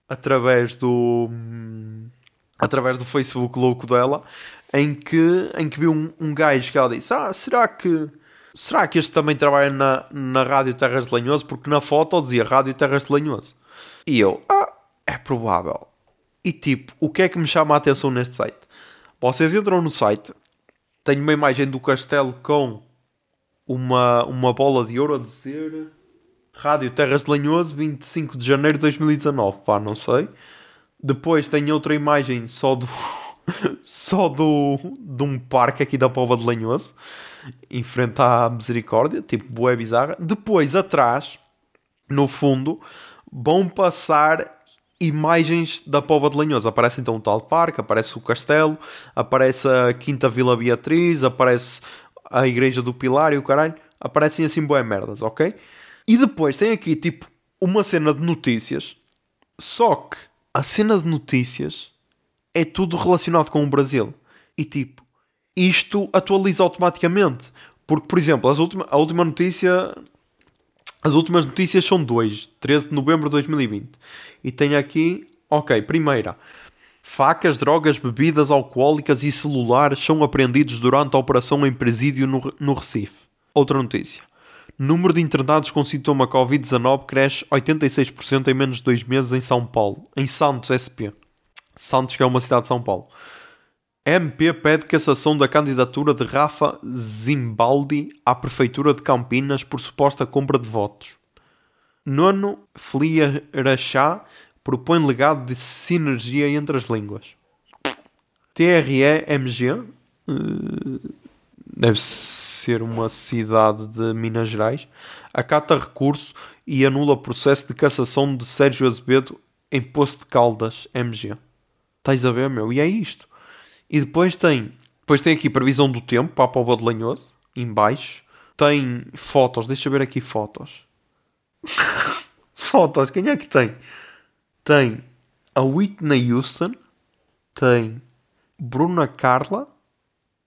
A: Através do... Através do Facebook louco dela, em que, em que viu um, um gajo que ela disse, ah, será que... Será que este também trabalha na, na Rádio Terras de Lanhoso? Porque na foto dizia Rádio Terras de Lanhoso. E eu, ah, é provável. E tipo, o que é que me chama a atenção neste site? Vocês entram no site, tem uma imagem do castelo com uma, uma bola de ouro a dizer Rádio Terras de Lanhoso, 25 de janeiro de 2019. Pá, não sei. Depois tem outra imagem só do. só do. de um parque aqui da Pova de Lanhoso, em frente à Misericórdia, tipo boé bizarra. Depois, atrás, no fundo, vão passar imagens da Pova de Lanhoso. Aparece então o tal parque, aparece o castelo, aparece a Quinta Vila Beatriz, aparece a Igreja do Pilar e o caralho. Aparecem assim boé merdas, ok? E depois tem aqui tipo uma cena de notícias, só que a cena de notícias é tudo relacionado com o Brasil. E tipo, isto atualiza automaticamente. Porque, por exemplo, as última, a última notícia. As últimas notícias são dois, 13 de novembro de 2020. E tem aqui, ok, primeira. Facas, drogas, bebidas alcoólicas e celulares são apreendidos durante a operação em presídio no, no Recife. Outra notícia. Número de internados com sintoma Covid-19 cresce 86% em menos de dois meses em São Paulo. Em Santos, SP. Santos, que é uma cidade de São Paulo. MP pede cassação da candidatura de Rafa Zimbaldi à Prefeitura de Campinas por suposta compra de votos. Nono, Flia Rachá propõe legado de sinergia entre as línguas. TRE-MG eh, deve ser uma cidade de Minas Gerais. Acata recurso e anula processo de cassação de Sérgio Azevedo em Poço de Caldas, MG. Estás a ver, meu? E é isto. E depois tem, depois tem aqui previsão do tempo para a Póvoa de Lanhoso, em baixo. Tem fotos, deixa eu ver aqui fotos. fotos, quem é que tem? Tem a Whitney Houston, tem Bruna Carla,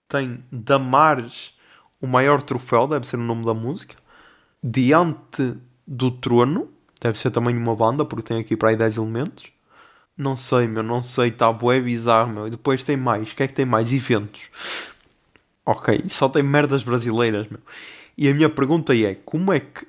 A: tem Damares, o maior troféu, deve ser o nome da música. Diante do Trono, deve ser também uma banda, porque tem aqui para aí 10 elementos. Não sei, meu, não sei, está bué bizarro, meu. E depois tem mais, o que é que tem mais? Eventos. Ok, só tem merdas brasileiras, meu. E a minha pergunta é, como é que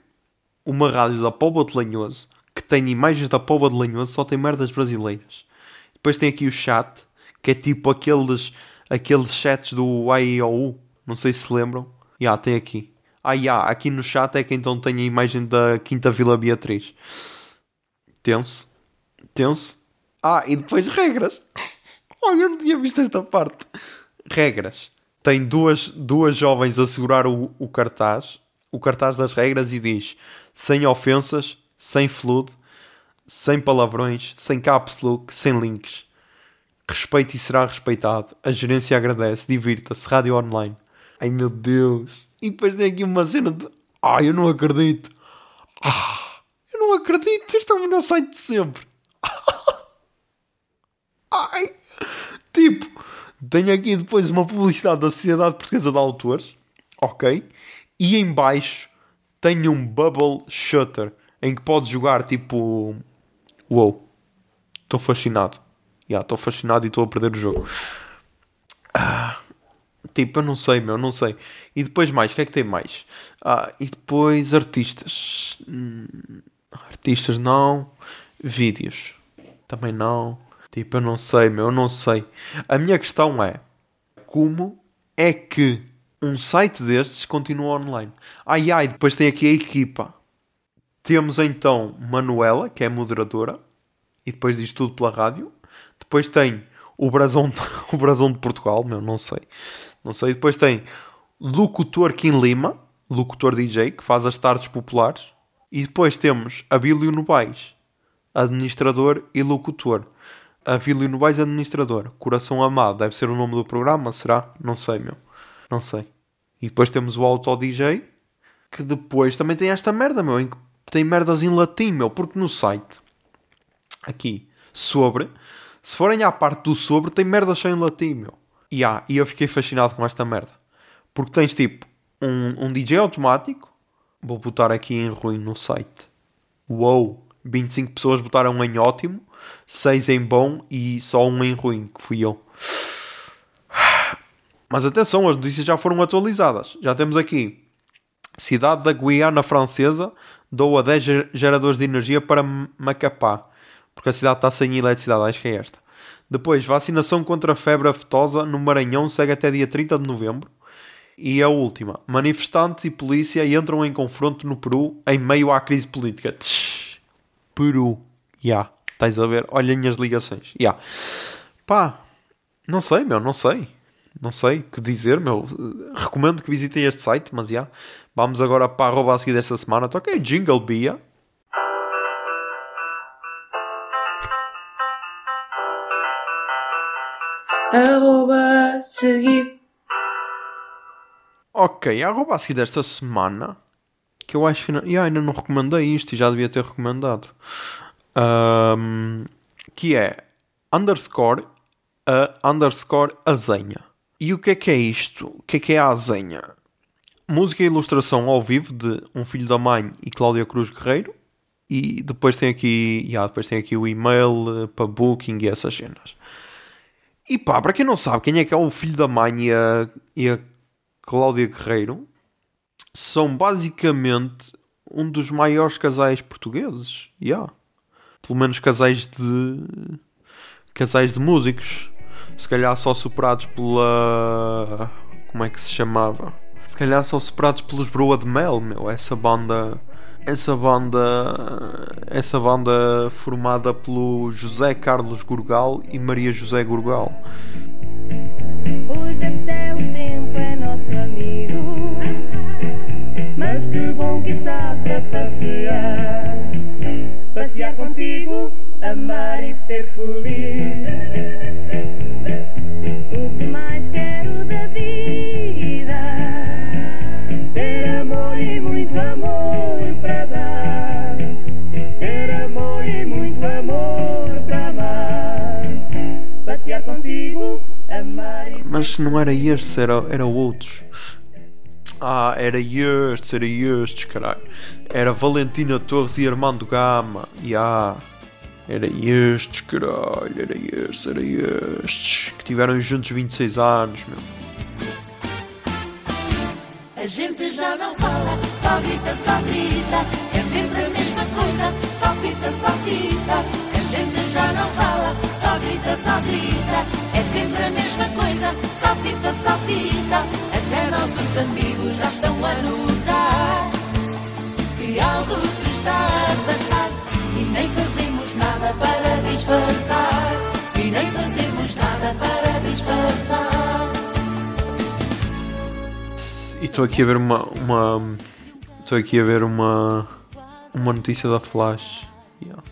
A: uma rádio da Póvoa de Lanhoso, que tem imagens da Póvoa de Lanhoso, só tem merdas brasileiras? Depois tem aqui o chat, que é tipo aqueles, aqueles chats do IOU, não sei se lembram. Já, yeah, tem aqui. Ah, yeah, aqui no chat é que então tem a imagem da Quinta Vila Beatriz. Tenso. Tenso. Ah, e depois regras. Olha, eu não tinha visto esta parte. Regras. Tem duas, duas jovens a segurar o, o cartaz, o cartaz das regras, e diz: sem ofensas, sem flood, sem palavrões, sem caps look, sem links. Respeite e será respeitado. A gerência agradece. Divirta-se. Rádio online. Ai meu Deus. E depois tem aqui uma cena de. Ai, eu não acredito. Ah, eu não acredito. Isto é o melhor site de sempre. Ai. Tipo, tenho aqui depois uma publicidade da Sociedade Portuguesa de Autores. Ok. E em baixo tenho um Bubble Shutter em que podes jogar tipo. Uou. Estou fascinado. Já, yeah, estou fascinado e estou a perder o jogo. Ah, tipo, eu não sei, meu, não sei. E depois mais, o que é que tem mais? Ah, e depois artistas. Hum, artistas não. Vídeos. Também não. Tipo, eu não sei, meu, eu não sei. A minha questão é: como é que um site destes continua online? Ai ai, depois tem aqui a equipa. Temos então Manuela, que é moderadora, e depois diz tudo pela rádio. Depois tem o brasão, o brasão de Portugal, meu, não sei. Não sei. Depois tem Locutor Kim Lima, locutor DJ, que faz as tardes populares. E depois temos Abílio Novaes, administrador e locutor. Abílio Novaes, administrador. Coração Amado, deve ser o nome do programa, será? Não sei, meu. Não sei. E depois temos o Auto DJ, que depois também tem esta merda, meu, em que tem merdas em latim, meu, porque no site, aqui, sobre, se forem à parte do sobre, tem merdas só em latim, meu. E, ah, e eu fiquei fascinado com esta merda. Porque tens tipo um, um DJ automático, vou botar aqui em ruim no site. Uou! 25 pessoas botaram em ótimo, 6 em bom e só um em ruim, que fui eu. Mas atenção, as notícias já foram atualizadas. Já temos aqui Cidade da Guiana Francesa doa 10 geradores de energia para Macapá. Porque a cidade está sem eletricidade, acho que é esta. Depois, vacinação contra a febre aftosa no Maranhão segue até dia 30 de novembro. E a última, manifestantes e polícia entram em confronto no Peru em meio à crise política. Tsh, Peru, já, yeah. Estás a ver? Olhem as ligações. Yeah. Pá, não sei, meu, não sei. Não sei o que dizer, meu. Recomendo que visitem este site, mas já. Yeah. Vamos agora para a arroba a seguir desta semana. Toquei Jingle Bia.
C: Arroba seguir.
A: Ok, a arroba a seguir desta semana. Que eu acho que não, yeah, ainda não recomendei isto e já devia ter recomendado. Um, que é underscore a underscore azenha. E o que é que é isto? O que é que é a azenha? Música e ilustração ao vivo de Um Filho da Mãe e Cláudia Cruz Guerreiro. E depois tem aqui, yeah, depois tem aqui o e-mail uh, para booking e essas cenas. E pá, para quem não sabe quem é que é o Filho da Mãe e a, e a Cláudia Guerreiro, são basicamente um dos maiores casais portugueses. Yeah. Pelo menos casais de casais de músicos. Se calhar só superados pela. Como é que se chamava? Se calhar só superados pelos Broa de Mel, meu. Essa banda. Essa banda. Essa banda formada pelo José Carlos Gurgal e Maria José Gurgal.
C: Hoje até o tempo é nosso amigo. Mas que bom que está para passear. Passear contigo, amar e ser feliz. O que mais quero da vida? Ter amor e muito amor para dar. Ter amor e muito amor para amar. Passear contigo, amar e
A: Mas não era estes, era, era outros. Ah, era estes, era estes, caralho. Era Valentina Torres e Armando Gama. Ya. Era estes, caralho. Era estes, era estes. Que tiveram juntos 26 anos, meu.
D: A gente já não fala, só grita, só grita. É sempre a mesma coisa, só grita, só grita. A gente já não fala, só grita, só grita. É sempre a mesma coisa, só grita, só grita. Até nossos amigos já estão a notar que algo se está a passar. E nem fazemos nada para disfarçar. E nem fazemos nada para disfarçar.
A: E estou aqui a ver uma. uma Estou aqui a ver uma. Uma notícia da Flash. Yeah.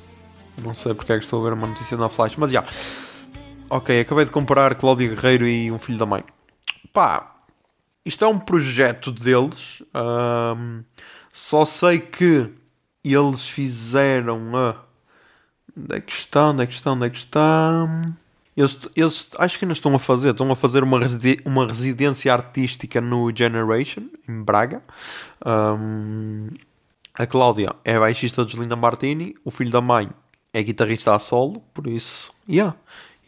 A: Não sei porque é que estou a ver uma notícia da Flash, mas já. Ok, acabei de comparar Cláudio Guerreiro e um filho da mãe. Pá, isto é um projeto deles. ahm, só sei que eles fizeram a. Onde é que está? Onde é que está? Onde é que está? Eles, eles acho que ainda estão a fazer. Estão a fazer uma, uma residência artística no Generation, em Braga. Ahm, a Cláudia é baixista de Linda Martini. O filho da mãe é guitarrista a solo. Por isso, yeah.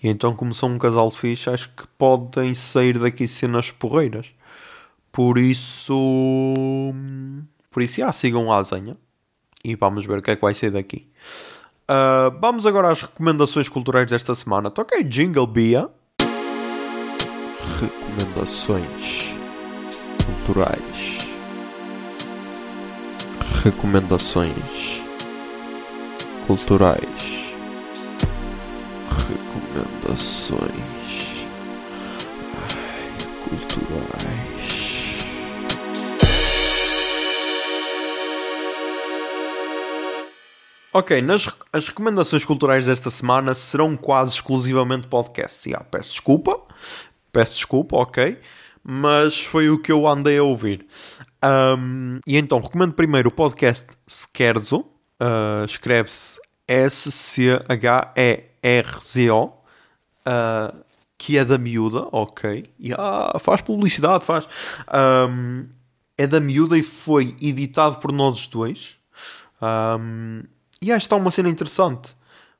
A: E então, como são um casal fixe, acho que podem sair daqui cenas porreiras. Por isso. Por isso, yeah, sigam a Azenha. E vamos ver o que é que vai sair daqui. Ah, vamos agora às recomendações culturais desta semana. Toquei Jingle Bia. Recomendações culturais. Recomendações culturais. Recomendações ai, culturais. Ok, nas, as recomendações culturais desta semana serão quase exclusivamente podcasts. Yeah, peço desculpa, peço desculpa, ok, mas foi o que eu andei a ouvir. Ahm, e então, recomendo primeiro o podcast Scherzo, ah, escreve-se S-C-H-E-R-Z-O, ah, que é da miúda, ok, e ah, faz publicidade, faz. Ahm, é da miúda e foi editado por nós dois. Um, e que está uma cena interessante,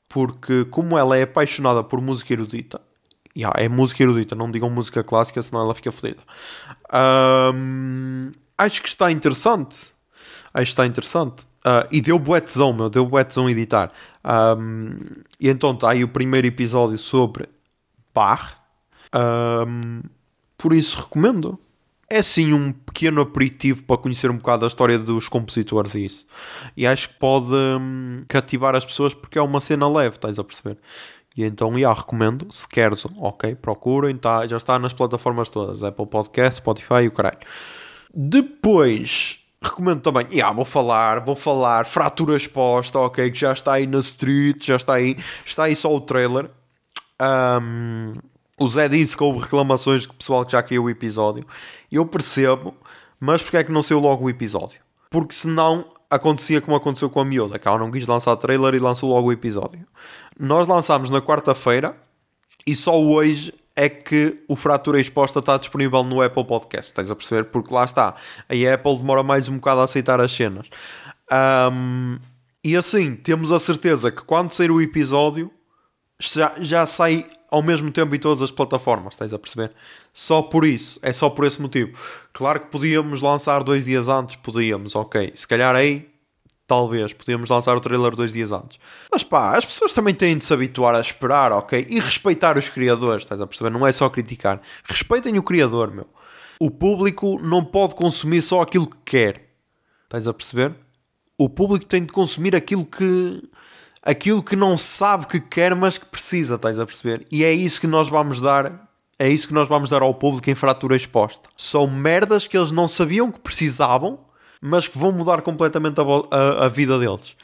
A: porque como ela é apaixonada por música erudita, yeah, é música erudita, não digam música clássica, senão ela fica fodida. Um, acho que está interessante. Acho que está interessante. Ah, e deu buetzão, meu, deu buetzão editar. Um, e então está aí o primeiro episódio sobre Bach. Um, por isso recomendo. É sim um pequeno aperitivo para conhecer um bocado a história dos compositores e isso. E acho que pode hum, cativar as pessoas porque é uma cena leve, estás a perceber? E então, já, recomendo, se queres, ok? Procurem, tá, já está nas plataformas todas, Apple Podcast, Spotify e o caralho. Depois, recomendo também, já, vou falar, vou falar, fratura exposta, ok? Que já está aí na street, já está aí, está aí só o trailer. Um, o Zé disse que houve reclamações de pessoal que já caiu o episódio. Eu percebo, mas porque é que não saiu logo o episódio? Porque senão acontecia como aconteceu com a miúda, que ela não quis lançar trailer e lançou logo o episódio. Nós lançámos na quarta-feira e só hoje é que o Fratura Exposta está disponível no Apple Podcast. Estás a perceber? Porque lá está. A Apple demora mais um bocado a aceitar as cenas. Ahm, e assim, temos a certeza que quando sair o episódio já, já sai ao mesmo tempo em todas as plataformas, estás a perceber? Só por isso, é só por esse motivo. Claro que podíamos lançar dois dias antes, podíamos, ok. Se calhar aí, talvez, podíamos lançar o trailer dois dias antes. Mas pá, as pessoas também têm de se habituar a esperar, ok? E respeitar os criadores, estás a perceber? Não é só criticar. Respeitem o criador, meu. O público não pode consumir só aquilo que quer. Estás a perceber? O público tem de consumir aquilo que aquilo que não sabe que quer, mas que precisa, estás a perceber? E é isso que nós vamos dar, é isso que nós vamos dar ao público em fratura exposta. São merdas que eles não sabiam que precisavam, mas que vão mudar completamente a, a- a vida deles.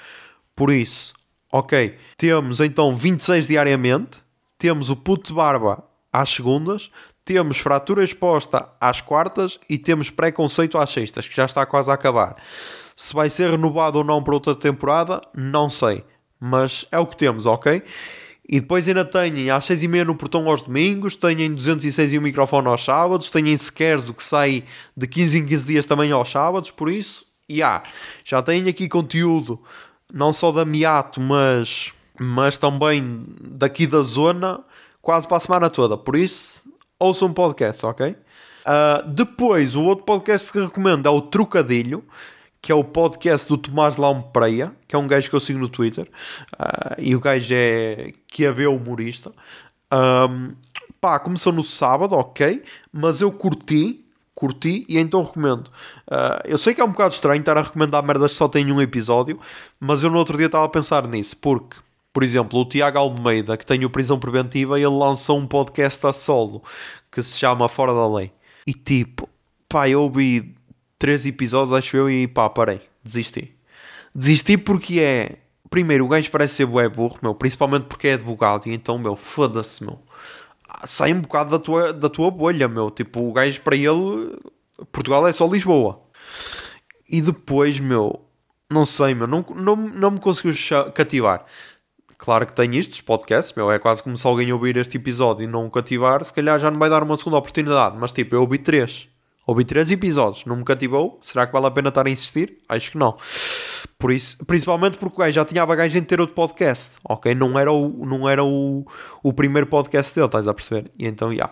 A: Por isso, ok, temos então 26 diariamente, temos o puto de barba às segundas, temos fratura exposta às quartas e temos preconceito às sextas, que já está quase a acabar. Se vai ser renovado ou não para outra temporada, não sei. Mas é o que temos, ok? E depois ainda têm às 6h30 no portão aos domingos, têm 206 e o microfone aos sábados, têm sequeres o que sai de 15 em 15 dias também aos sábados, por isso, yeah, já têm aqui conteúdo não só da Miato, mas, mas também daqui da zona, quase para a semana toda. Por isso, ouçam um podcast, ok? Ah, depois, o outro podcast que recomendo é o Trocadilho, que é o podcast do Tomás Lampreia, que é um gajo que eu sigo no Twitter, Ah, e o gajo é que é humorista. Ahm, pá, começou no sábado, ok, mas eu curti, curti e então recomendo. Ah, eu sei que é um bocado estranho estar a recomendar merdas que só têm um episódio, mas eu no outro dia estava a pensar nisso, porque, por exemplo, o Tiago Almeida, que tem o Prisão Preventiva, ele lançou um podcast a solo que se chama Fora da Lei. E tipo, pá, eu ouvi três episódios, acho eu, e pá, parei, desisti. Desisti porque é. Primeiro, o gajo parece ser bué burro, meu, principalmente porque é advogado, e então, meu, foda-se, meu. Ah, Sai um bocado da tua, da tua bolha, meu. Tipo, o gajo para ele, Portugal é só Lisboa. E depois, meu, não sei, meu, não, não, não me conseguiu cativar. Claro que tem isto, os podcasts, meu, é quase como se alguém ouvir este episódio e não o cativar, se calhar já não vai dar uma segunda oportunidade. Mas tipo, eu ouvi três. Ouvi três episódios, não me cativou. Será que vale a pena estar a insistir? Acho que não. Por isso, principalmente porque gajo já tinha a bagagem de ter outro podcast, ok? Não era o, não era o, o primeiro podcast dele, estás a perceber? E então, já.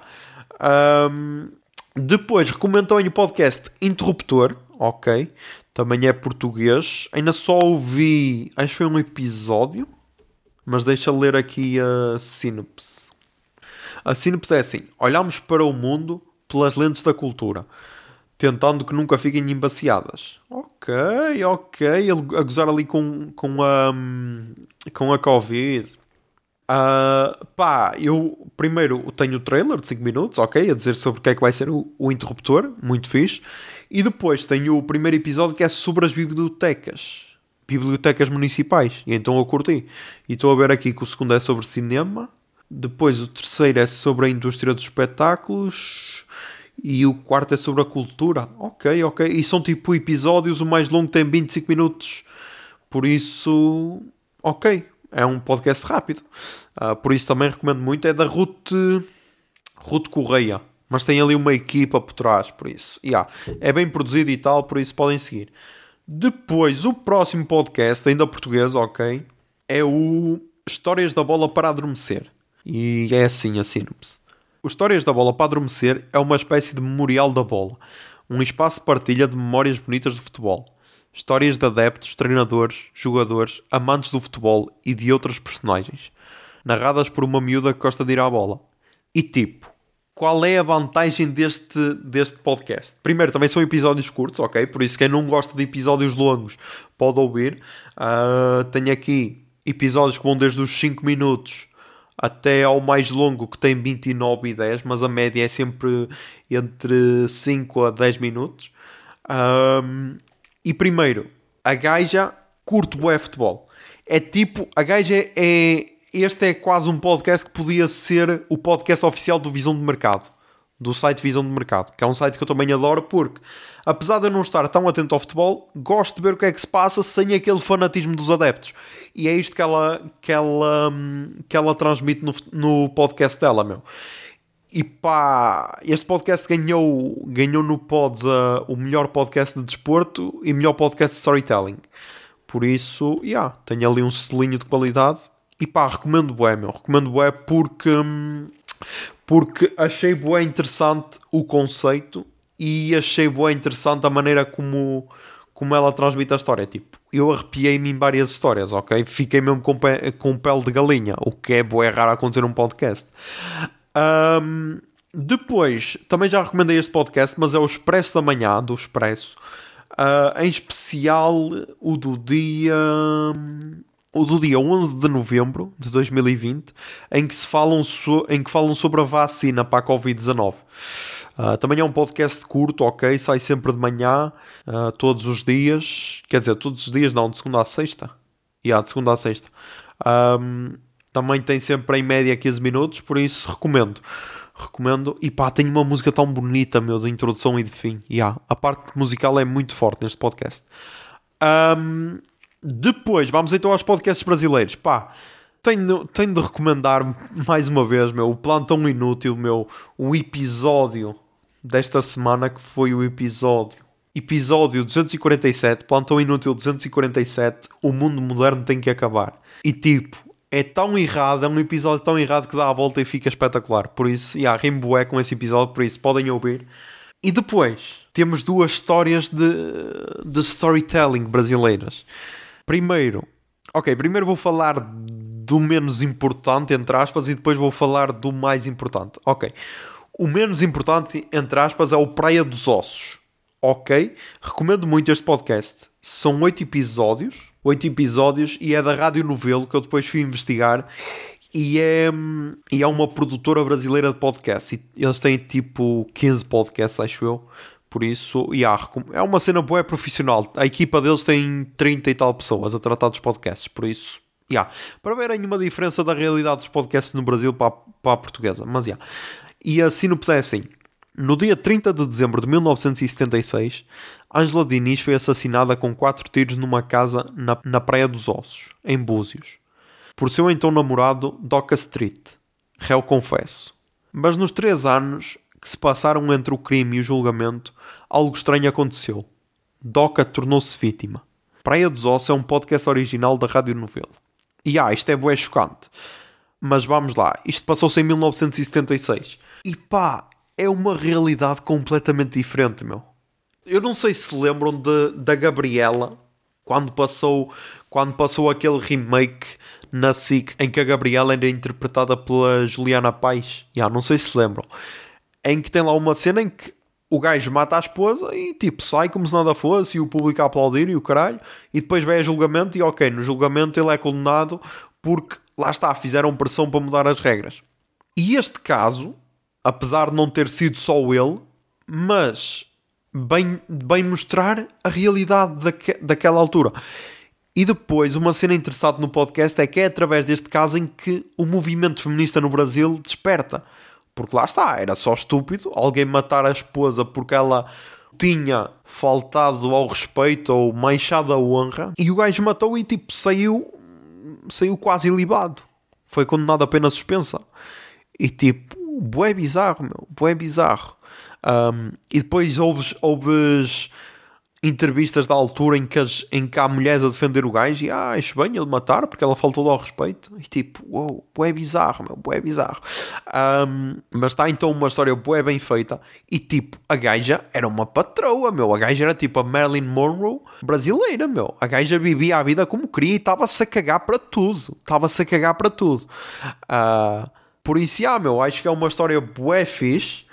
A: Ahm, depois, recomendo também o podcast Interruptor, ok? Também é português. Ainda só ouvi, acho que foi um episódio, mas deixa ler aqui a sinopse. A sinopse é assim: olhamos para o mundo pelas lentes da cultura, tentando que nunca fiquem embaciadas. Ok, ok. A gozar ali com, com, a, com a Covid. Ah, pá, eu primeiro tenho o trailer de 5 minutos, ok? A dizer sobre o que é que vai ser o, o interruptor, muito fixe. E depois tenho o primeiro episódio que é sobre as bibliotecas. Bibliotecas municipais. E então eu curti. E estou a ver aqui que o segundo é sobre cinema. Depois o terceiro é sobre a indústria dos espetáculos. E o quarto é sobre a cultura. Ok, ok. E são tipo episódios, o mais longo tem 25 minutos. Por isso, ok. É um podcast rápido. Ah, por isso também recomendo muito. É da Ruth, Ruth Correia. Mas tem ali uma equipa por trás, por isso. Yeah, é bem produzido e tal, por isso podem seguir. Depois, o próximo podcast, ainda português, ok, é o Histórias da Bola para Adormecer. E é assim a sinopse. O Histórias da Bola para Adormecer é uma espécie de memorial da bola. Um espaço de partilha de memórias bonitas do futebol. Histórias de adeptos, treinadores, jogadores, amantes do futebol e de outras personagens. Narradas por uma miúda que gosta de ir à bola. E tipo, qual é a vantagem deste, deste podcast? Primeiro, também são episódios curtos, ok? Por isso, quem não gosta de episódios longos pode ouvir. Ah, tenho aqui episódios que vão desde os 5 minutos até ao mais longo, que tem 29 e 10, mas a média é sempre entre 5 a 10 minutos. Ahm, e primeiro, a gaja curte bué futebol. É tipo, a gaja é, é- Este é quase um podcast que podia ser o podcast oficial do Visão de Mercado. Do site Visão de Mercado. Que é um site que eu também adoro porque, apesar de eu não estar tão atento ao futebol, gosto de ver o que é que se passa sem aquele fanatismo dos adeptos. E é isto que ela, que ela, que ela transmite no, no podcast dela, meu. E pá, este podcast ganhou, ganhou no Pods uh, o melhor podcast de desporto e melhor podcast de storytelling. Por isso, yeah, tenho ali um selinho de qualidade. E pá, recomendo bué, meu. Recomendo bué porque, hum, porque achei bué interessante o conceito e achei bué interessante a maneira como, como ela transmite a história. Tipo, eu arrepiei-me em várias histórias, ok? Fiquei mesmo com, pe com pele de galinha, o que é bué raro acontecer num podcast. Ahm, depois, também já recomendei este podcast, mas é o Expresso da Manhã, do Expresso. Ah, em especial o do dia. O do dia 11 de novembro de 2020, em que, se falam, so- em que falam sobre a vacina para a Covid-19. Ah, também é um podcast curto, ok? Sai sempre de manhã, ah, todos os dias. Quer dizer, todos os dias, não, de segunda a sexta. E há de segunda a sexta. Ahm, também tem sempre em média 15 minutos, por isso recomendo. Recomendo. E pá, tem uma música tão bonita, meu, de introdução e de fim. E há. A parte musical é muito forte neste podcast. Ahm, depois, vamos então aos podcasts brasileiros. Pá, tenho, tenho de recomendar mais uma vez, meu, o Plantão Inútil, meu, o episódio desta semana que foi o episódio. Episódio 247, Plantão Inútil 247, O Mundo Moderno Tem que Acabar. E tipo, é tão errado, é um episódio tão errado que dá a volta e fica espetacular. Por isso, yeah, rimo bué com esse episódio, por isso podem ouvir. E depois, temos duas histórias de, de storytelling brasileiras. Primeiro, ok, primeiro vou falar do menos importante, entre aspas, e depois vou falar do mais importante. Ok. O menos importante, entre aspas, é o Praia dos Ossos. Ok? Recomendo muito este podcast. São oito episódios. Oito episódios e é da Rádio Novelo que eu depois fui investigar. E é, e é uma produtora brasileira de podcasts. E eles têm tipo 15 podcasts, acho eu. Por isso, yeah, é uma cena boa profissional. A equipa deles tem 30 e tal pessoas a tratar dos podcasts. Por isso, yeah. para verem uma diferença da realidade dos podcasts no Brasil para, a- para a portuguesa. Mas, yeah. E a sinopse é assim. No dia 30 de dezembro de 1976, Ângela Diniz foi assassinada com quatro tiros numa casa na, na Praia dos Ossos, em Búzios, por seu então namorado Doca Street, réu confesso. Mas nos três anos que se passaram entre o crime e o julgamento, algo estranho aconteceu. Doca tornou-se vítima. Praia dos Ossos é um podcast original da Rádio Novelo. E ah, isto é bué chocante. Mas vamos lá, isto passou-se em 1976. E pá, é uma realidade completamente diferente, meu. Eu não sei se lembram de, da Gabriela quando passou, quando passou aquele remake na SIC em que a Gabriela era interpretada pela Juliana Paz. Já, não sei se lembram. Em que tem lá uma cena em que o gajo mata a esposa e tipo sai como se nada fosse e o público a aplaudir e o caralho. E depois vem a julgamento e ok, no julgamento ele é condenado porque lá está, fizeram pressão para mudar as regras. E este caso, apesar de não ter sido só ele, mas bem, bem mostrar a realidade daque, daquela altura. E depois, uma cena interessante no podcast é que é através deste caso em que o movimento feminista no Brasil desperta. Porque lá está, era só estúpido alguém matar a esposa porque ela tinha faltado ao respeito ou manchado a honra e o gajo matou e tipo saiu saiu quase ilibado. Foi condenado a pena suspensa. E tipo, bué bizarro, meu, bué bizarro. Um, e depois houve entrevistas da altura em que, as, em que há mulheres a defender o gajo e ah, acho bem ele matar porque ela faltou ao respeito. E tipo, uou, wow, bizarro, meu, bué bizarro. Um, mas está então uma história bué bem feita e tipo, a gaja era uma patroa, meu. A gaja era tipo a Marilyn Monroe brasileira, meu. A gaja vivia a vida como queria e estava-se a cagar para tudo. Estava-se a cagar para tudo. Uh, por isso, ah, meu, acho que é uma história bué fixe.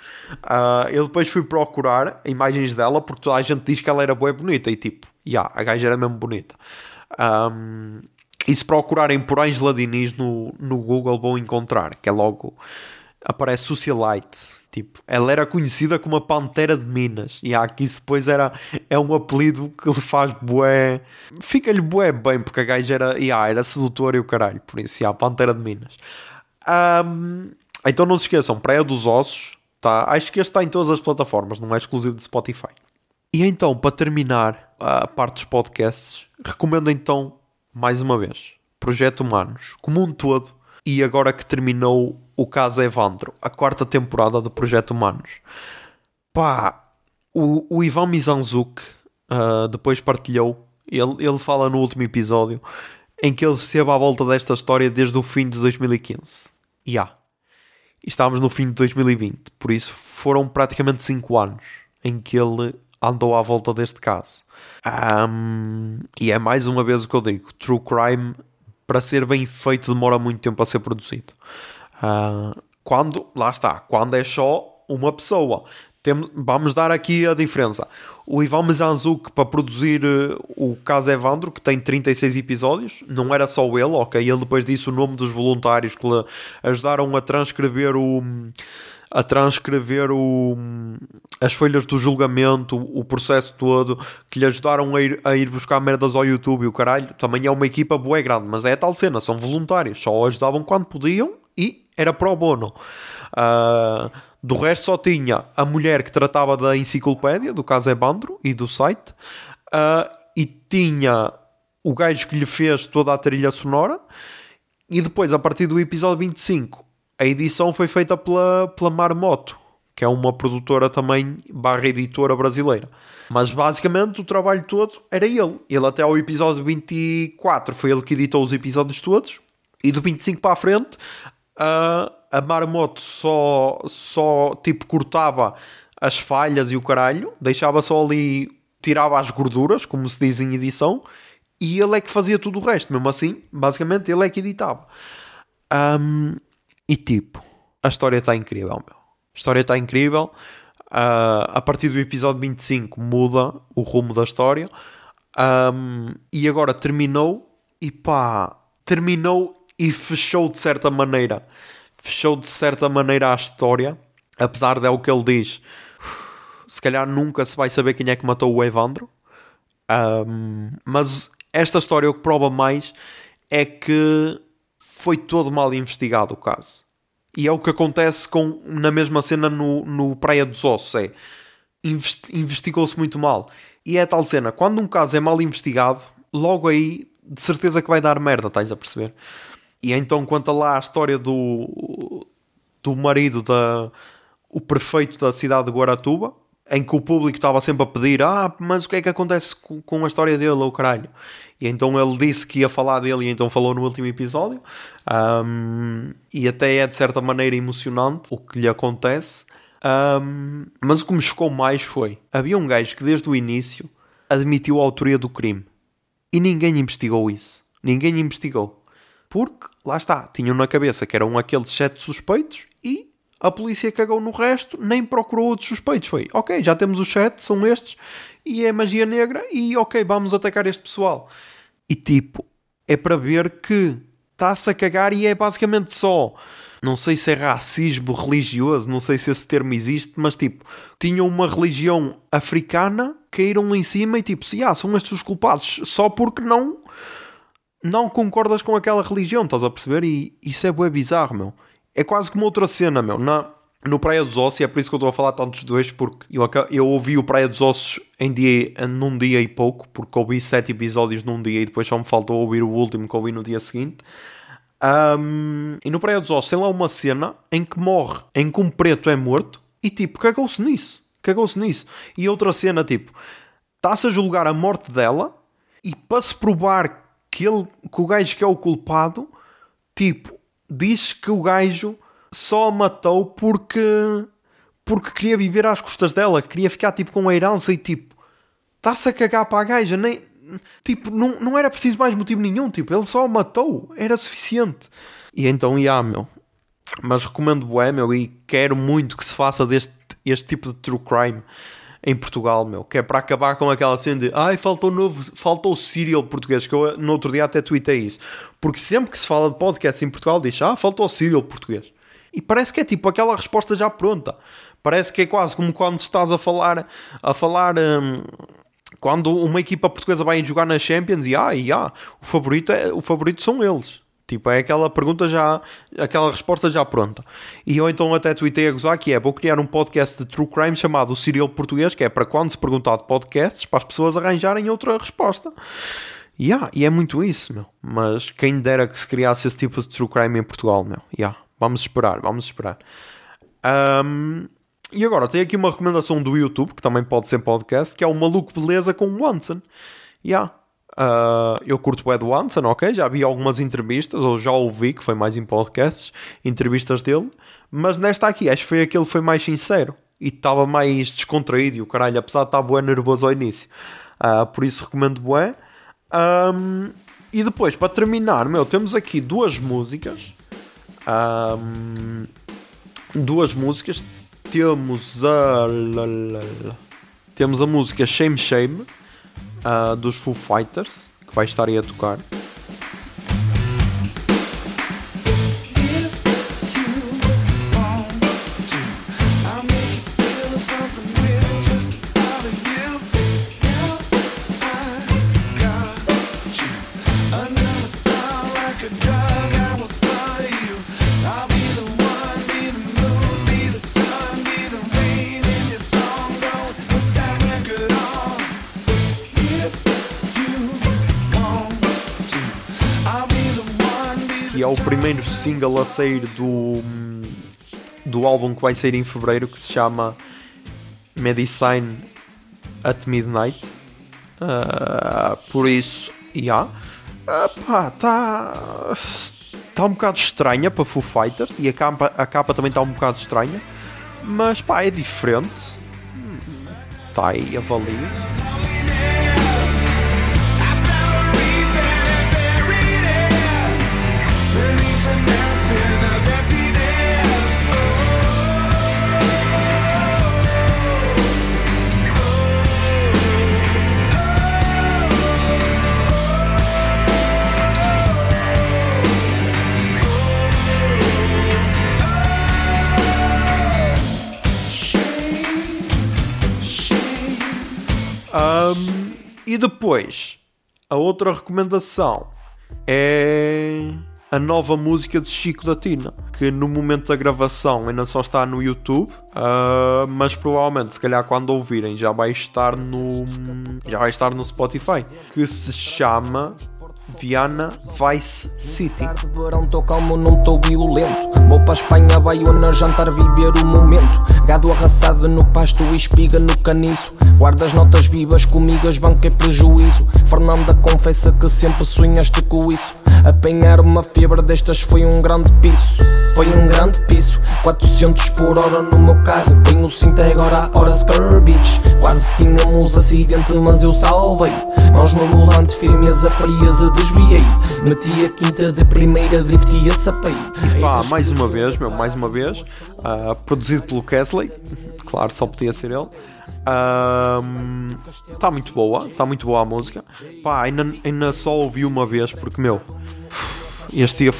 A: Uh, eu depois fui procurar imagens dela porque toda a gente diz que ela era bué bonita e tipo, yeah, a gaja era mesmo bonita. Um, e se procurarem por Angela Diniz no, no Google vão encontrar, que é logo aparece Socialite. Tipo, ela era conhecida como a Pantera de Minas. E aqui depois era, é um apelido que lhe faz bué. Fica-lhe bué bem, porque a gaja era, yeah, era sedutora e o caralho. Por isso, yeah, Pantera de Minas. Um, então não se esqueçam, Praia dos Ossos, tá? acho que este está em todas as plataformas, não é exclusivo de Spotify. E então, para terminar a parte dos podcasts, recomendo então, mais uma vez, Projeto Humanos, como um todo, e agora que terminou o caso Evandro, a quarta temporada do Projeto Humanos. Pá, o, o Ivan Mizanzuk uh, depois partilhou, ele, ele fala no último episódio, em que ele esteve à volta desta história desde o fim de 2015. E yeah. Estávamos no fim de 2020, por isso foram praticamente 5 anos em que ele andou à volta deste caso. Um, e é mais uma vez o que eu digo: True Crime, para ser bem feito, demora muito tempo a ser produzido. Uh, quando, lá está, quando é só uma pessoa. Vamos dar aqui a diferença. O Ivan Mizanzuk, para produzir uh, o caso Evandro, que tem 36 episódios, não era só ele, ok? Ele depois disse o nome dos voluntários que lhe ajudaram a transcrever o. a transcrever o, as folhas do julgamento, o processo todo, que lhe ajudaram a ir, a ir buscar merdas ao YouTube e o caralho. Também é uma equipa boa grande, mas é tal cena, são voluntários, só ajudavam quando podiam e era pro bono. Uh, do resto só tinha a mulher que tratava da enciclopédia, do caso Ebandro e do site, uh, e tinha o gajo que lhe fez toda a trilha sonora, e depois, a partir do episódio 25, a edição foi feita pela, pela Marmoto, que é uma produtora também barra editora brasileira. Mas basicamente o trabalho todo era ele. Ele até ao episódio 24 foi ele que editou os episódios todos. E do 25 para a frente, uh, a Marmoto só, só tipo cortava as falhas e o caralho, deixava só ali, tirava as gorduras, como se diz em edição, e ele é que fazia tudo o resto. Mesmo assim, basicamente, ele é que editava. Um, e tipo, a história está incrível, meu. A história está incrível. Uh, a partir do episódio 25 muda o rumo da história. Um, e agora terminou. E pá, terminou e fechou de certa maneira fechou de certa maneira a história, apesar de é o que ele diz. Se calhar nunca se vai saber quem é que matou o Evandro. Um, mas esta história o que prova mais é que foi todo mal investigado o caso. E é o que acontece com, na mesma cena no, no Praia dos Ossos. É, investigou-se muito mal. E é tal cena, quando um caso é mal investigado, logo aí de certeza que vai dar merda, estás a perceber? E então conta lá a história do, do marido da o prefeito da cidade de Guaratuba, em que o público estava sempre a pedir: Ah, mas o que é que acontece com, com a história dele, ou caralho? E então ele disse que ia falar dele, e então falou no último episódio. Um, e até é de certa maneira emocionante o que lhe acontece. Um, mas o que me chocou mais foi: havia um gajo que desde o início admitiu a autoria do crime e ninguém investigou isso. Ninguém investigou. Porque, lá está, tinham na cabeça que eram aqueles sete suspeitos e a polícia cagou no resto, nem procurou outros suspeitos. Foi, ok, já temos os sete, são estes, e é magia negra, e ok, vamos atacar este pessoal. E tipo, é para ver que está-se a cagar e é basicamente só. Não sei se é racismo religioso, não sei se esse termo existe, mas tipo, tinham uma religião africana, caíram lá em cima e tipo, se ah, são estes os culpados, só porque não não concordas com aquela religião, estás a perceber? E isso é bué bizarro, meu. É quase como outra cena, meu. Na, no Praia dos Ossos, e é por isso que eu estou a falar tantos dois, porque eu, eu ouvi o Praia dos Ossos em dia, num dia e pouco, porque ouvi sete episódios num dia e depois só me faltou ouvir o último que ouvi no dia seguinte. Ahm, e no Praia dos Ossos tem lá uma cena em que morre, em que um preto é morto, e tipo, cagou-se nisso. Cagou-se nisso. E outra cena, tipo, está-se a julgar a morte dela, e para se provar que, ele, que o gajo que é o culpado, tipo, diz que o gajo só a matou porque, porque queria viver às custas dela, queria ficar tipo com a herança e tipo, está-se a cagar para a gaja, nem, tipo, não, não era preciso mais motivo nenhum, tipo, ele só a matou, era suficiente. E então, ia, meu, mas recomendo bué, meu, e quero muito que se faça deste este tipo de true crime em Portugal, meu, que é para acabar com aquela cena de ai, faltou novo, faltou o serial português, que eu no outro dia até tuitei isso, porque sempre que se fala de podcasts em Portugal diz, ah, faltou o serial português, e parece que é tipo aquela resposta já pronta, parece que é quase como quando estás a falar, a falar... hum, quando uma equipa portuguesa vai jogar na Champions e ah, e, ah o, favorito é, o favorito são eles. Tipo, é aquela pergunta já, aquela resposta já pronta. E eu então até tuitei a gozar que é, vou criar um podcast de true crime chamado o Serial Português, que é para quando se perguntar de podcasts, para as pessoas arranjarem outra resposta. Yeah, e é muito isso, meu. Mas quem dera que se criasse esse tipo de true crime em Portugal, meu. Yeah, vamos esperar, vamos esperar. Ahm, e agora, tenho aqui uma recomendação do YouTube, que também pode ser podcast, que é o Maluco Beleza com o Wanson. Yeah. Ah, eu curto o Ed Wanson, ok? Já vi algumas entrevistas, ou já ouvi, que foi mais em podcasts, entrevistas dele. Mas nesta aqui, acho que foi aquele que foi mais sincero. E estava mais descontraído e o caralho, apesar de estar bué nervoso ao início. Ah, por isso recomendo bué. Ahm, e depois, para terminar, meu, temos aqui duas músicas. Ahm, duas músicas. Temos a. Temos a música Shame Shame ah, dos Foo Fighters, que vai estar aí a tocar. Primeiro single a sair do, do álbum que vai sair em fevereiro, que se chama Medicine at Midnight. Ah, por isso, já. Ah, pá, tá. Está um bocado estranha para Foo Fighters e a capa, a capa também está um bocado estranha, mas pá, é diferente. Está aí, avalio. Ahm, e depois, a outra recomendação é a nova música de Chico da Tina, que no momento da gravação ainda só está no YouTube, ah, mas provavelmente, se calhar quando ouvirem, já vai estar no já vai estar no Spotify, que se chama Viana Vice City.
E: Tarde de verão, tô calmo, não tô violento. Vou para a Espanha, Baiona, jantar, viver o momento. Gado arrasado no pasto, espiga no caniço. Guarda as notas vivas, comigas, banco é prejuízo. Fernanda confessa que sempre sonhaste com isso. Apanhar uma febre destas foi um grande piso. Foi um grande piso. 400 por hora no meu carro. Tenho cinto agora hora Scurbits. Quase tínhamos acidente, mas eu salvei. Mãos no volante, firmeza frias, a desviei. Meti a quinta de primeira, drift e a sapei.
A: Pá, mais uma vez, meu, mais uma vez, ah, produzido pelo Kesley, claro, só podia ser ele. Está muito boa, está muito boa a música. Pá, ainda, ainda só ouvi uma vez porque, meu, este dia,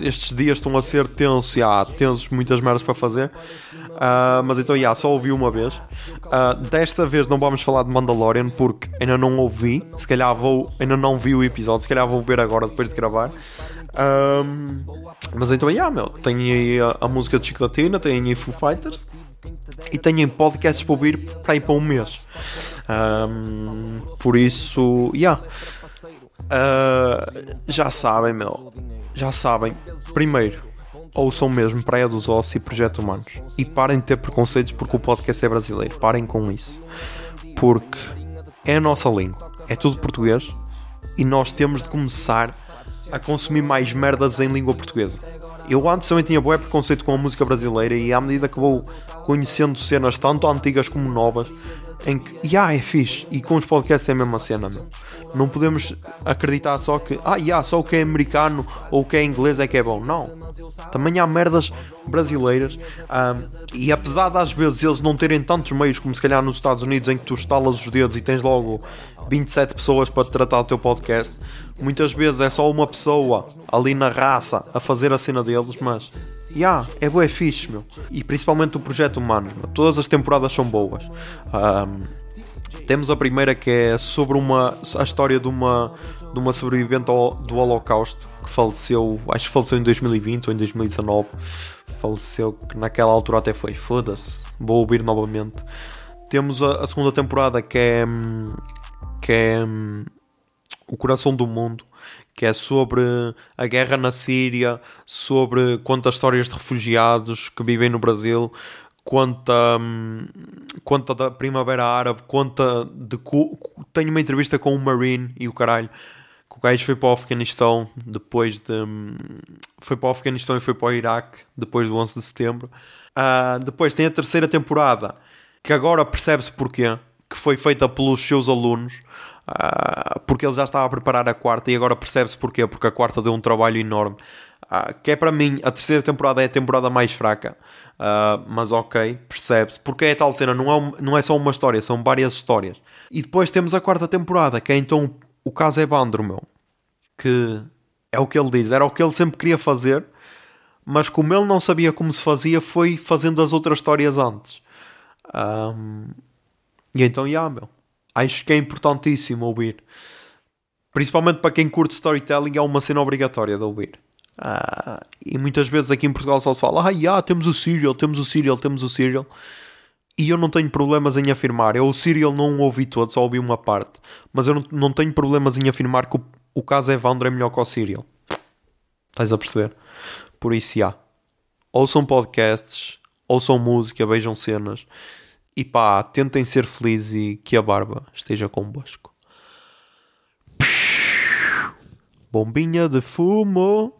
A: estes dias estão a ser tensos, e há tensos, muitas merdas para fazer. Ah, mas então, yeah, só ouvi uma vez. Ah, desta vez não vamos falar de Mandalorian porque ainda não ouvi. Se calhar vou, ainda não vi o episódio, se calhar vou ver agora depois de gravar. Ahm, mas então, yeah, meu, tenho aí a, a música de Chico tenho aí Foo Fighters e tenho podcasts para ouvir para ir para um mês. Ahm, por isso, yeah. Ah, já sabem, meu. Já sabem. Primeiro, ouçam mesmo Praia dos Ossos e Projeto Humanos. E parem de ter preconceitos porque o podcast é brasileiro. Parem com isso. Porque é a nossa língua. É tudo português. E nós temos de começar a consumir mais merdas em língua portuguesa. Eu antes também tinha boé preconceito com a música brasileira e à medida que vou conhecendo cenas tanto antigas como novas, em que, yeah, é fixe, e com os podcasts é a mesma cena, meu. Não podemos acreditar só que, ah, yeah, só o que é americano ou o que é inglês é que é bom. Não. Também há merdas brasileiras ahm, e apesar de às vezes eles não terem tantos meios como se calhar nos Estados Unidos em que tu estalas os dedos e tens logo 27 pessoas para tratar o teu podcast, muitas vezes é só uma pessoa ali na raça a fazer a cena deles, mas Yeah, é bué fixe, meu. E principalmente o Projeto Humanos, meu. Todas as temporadas são boas. Ahm, temos a primeira que é sobre uma, a história de uma, de uma sobrevivente ao- do Holocausto que faleceu, acho que faleceu em 2020 ou em 2019. Faleceu, que naquela altura até foi. Foda-se, vou ouvir novamente. Temos a, a segunda temporada que é. hum, que é. hum, o Coração do Mundo, que é sobre a guerra na Síria, sobre quantas histórias de refugiados que vivem no Brasil, conta, hum, conta da Primavera Árabe, conta de. Tenho uma entrevista com o Marine e o caralho. Que o gajo foi para o Afeganistão depois de. hum, Foi para o Afeganistão e foi para o Iraque depois do 11 de setembro. Ah, depois tem a terceira temporada, que agora percebe-se porquê, que foi feita pelos seus alunos. Ah, porque ele já estava a preparar a quarta e agora percebe-se porquê, porque a quarta deu um trabalho enorme. Ah, que é para mim, a terceira temporada é a temporada mais fraca, Ah, mas ok, percebe-se, porque é tal cena, não é, um- não é só uma história, são várias histórias. E depois temos a quarta temporada, que é então o caso Evandro, meu, que é o que ele diz, era o que ele sempre queria fazer, mas como ele não sabia como se fazia, foi fazendo as outras histórias antes. Ahm, e então, já, meu. Acho que é importantíssimo ouvir. Principalmente para quem curte storytelling, é uma cena obrigatória de ouvir. Ah, e muitas vezes aqui em Portugal só se fala: ah, já, temos o Serial, temos o Serial, temos o Serial. E eu não tenho problemas em afirmar. Eu o Serial não ouvi todo, só ouvi uma parte. Mas eu não, não tenho problemas em afirmar que o, o caso Evandro é melhor que o Serial. Estás a perceber? Por isso, já. Ouçam podcasts, ouçam música, vejam cenas. E pá, tentem ser felizes e que a barba esteja convosco. Bombinha de fumo.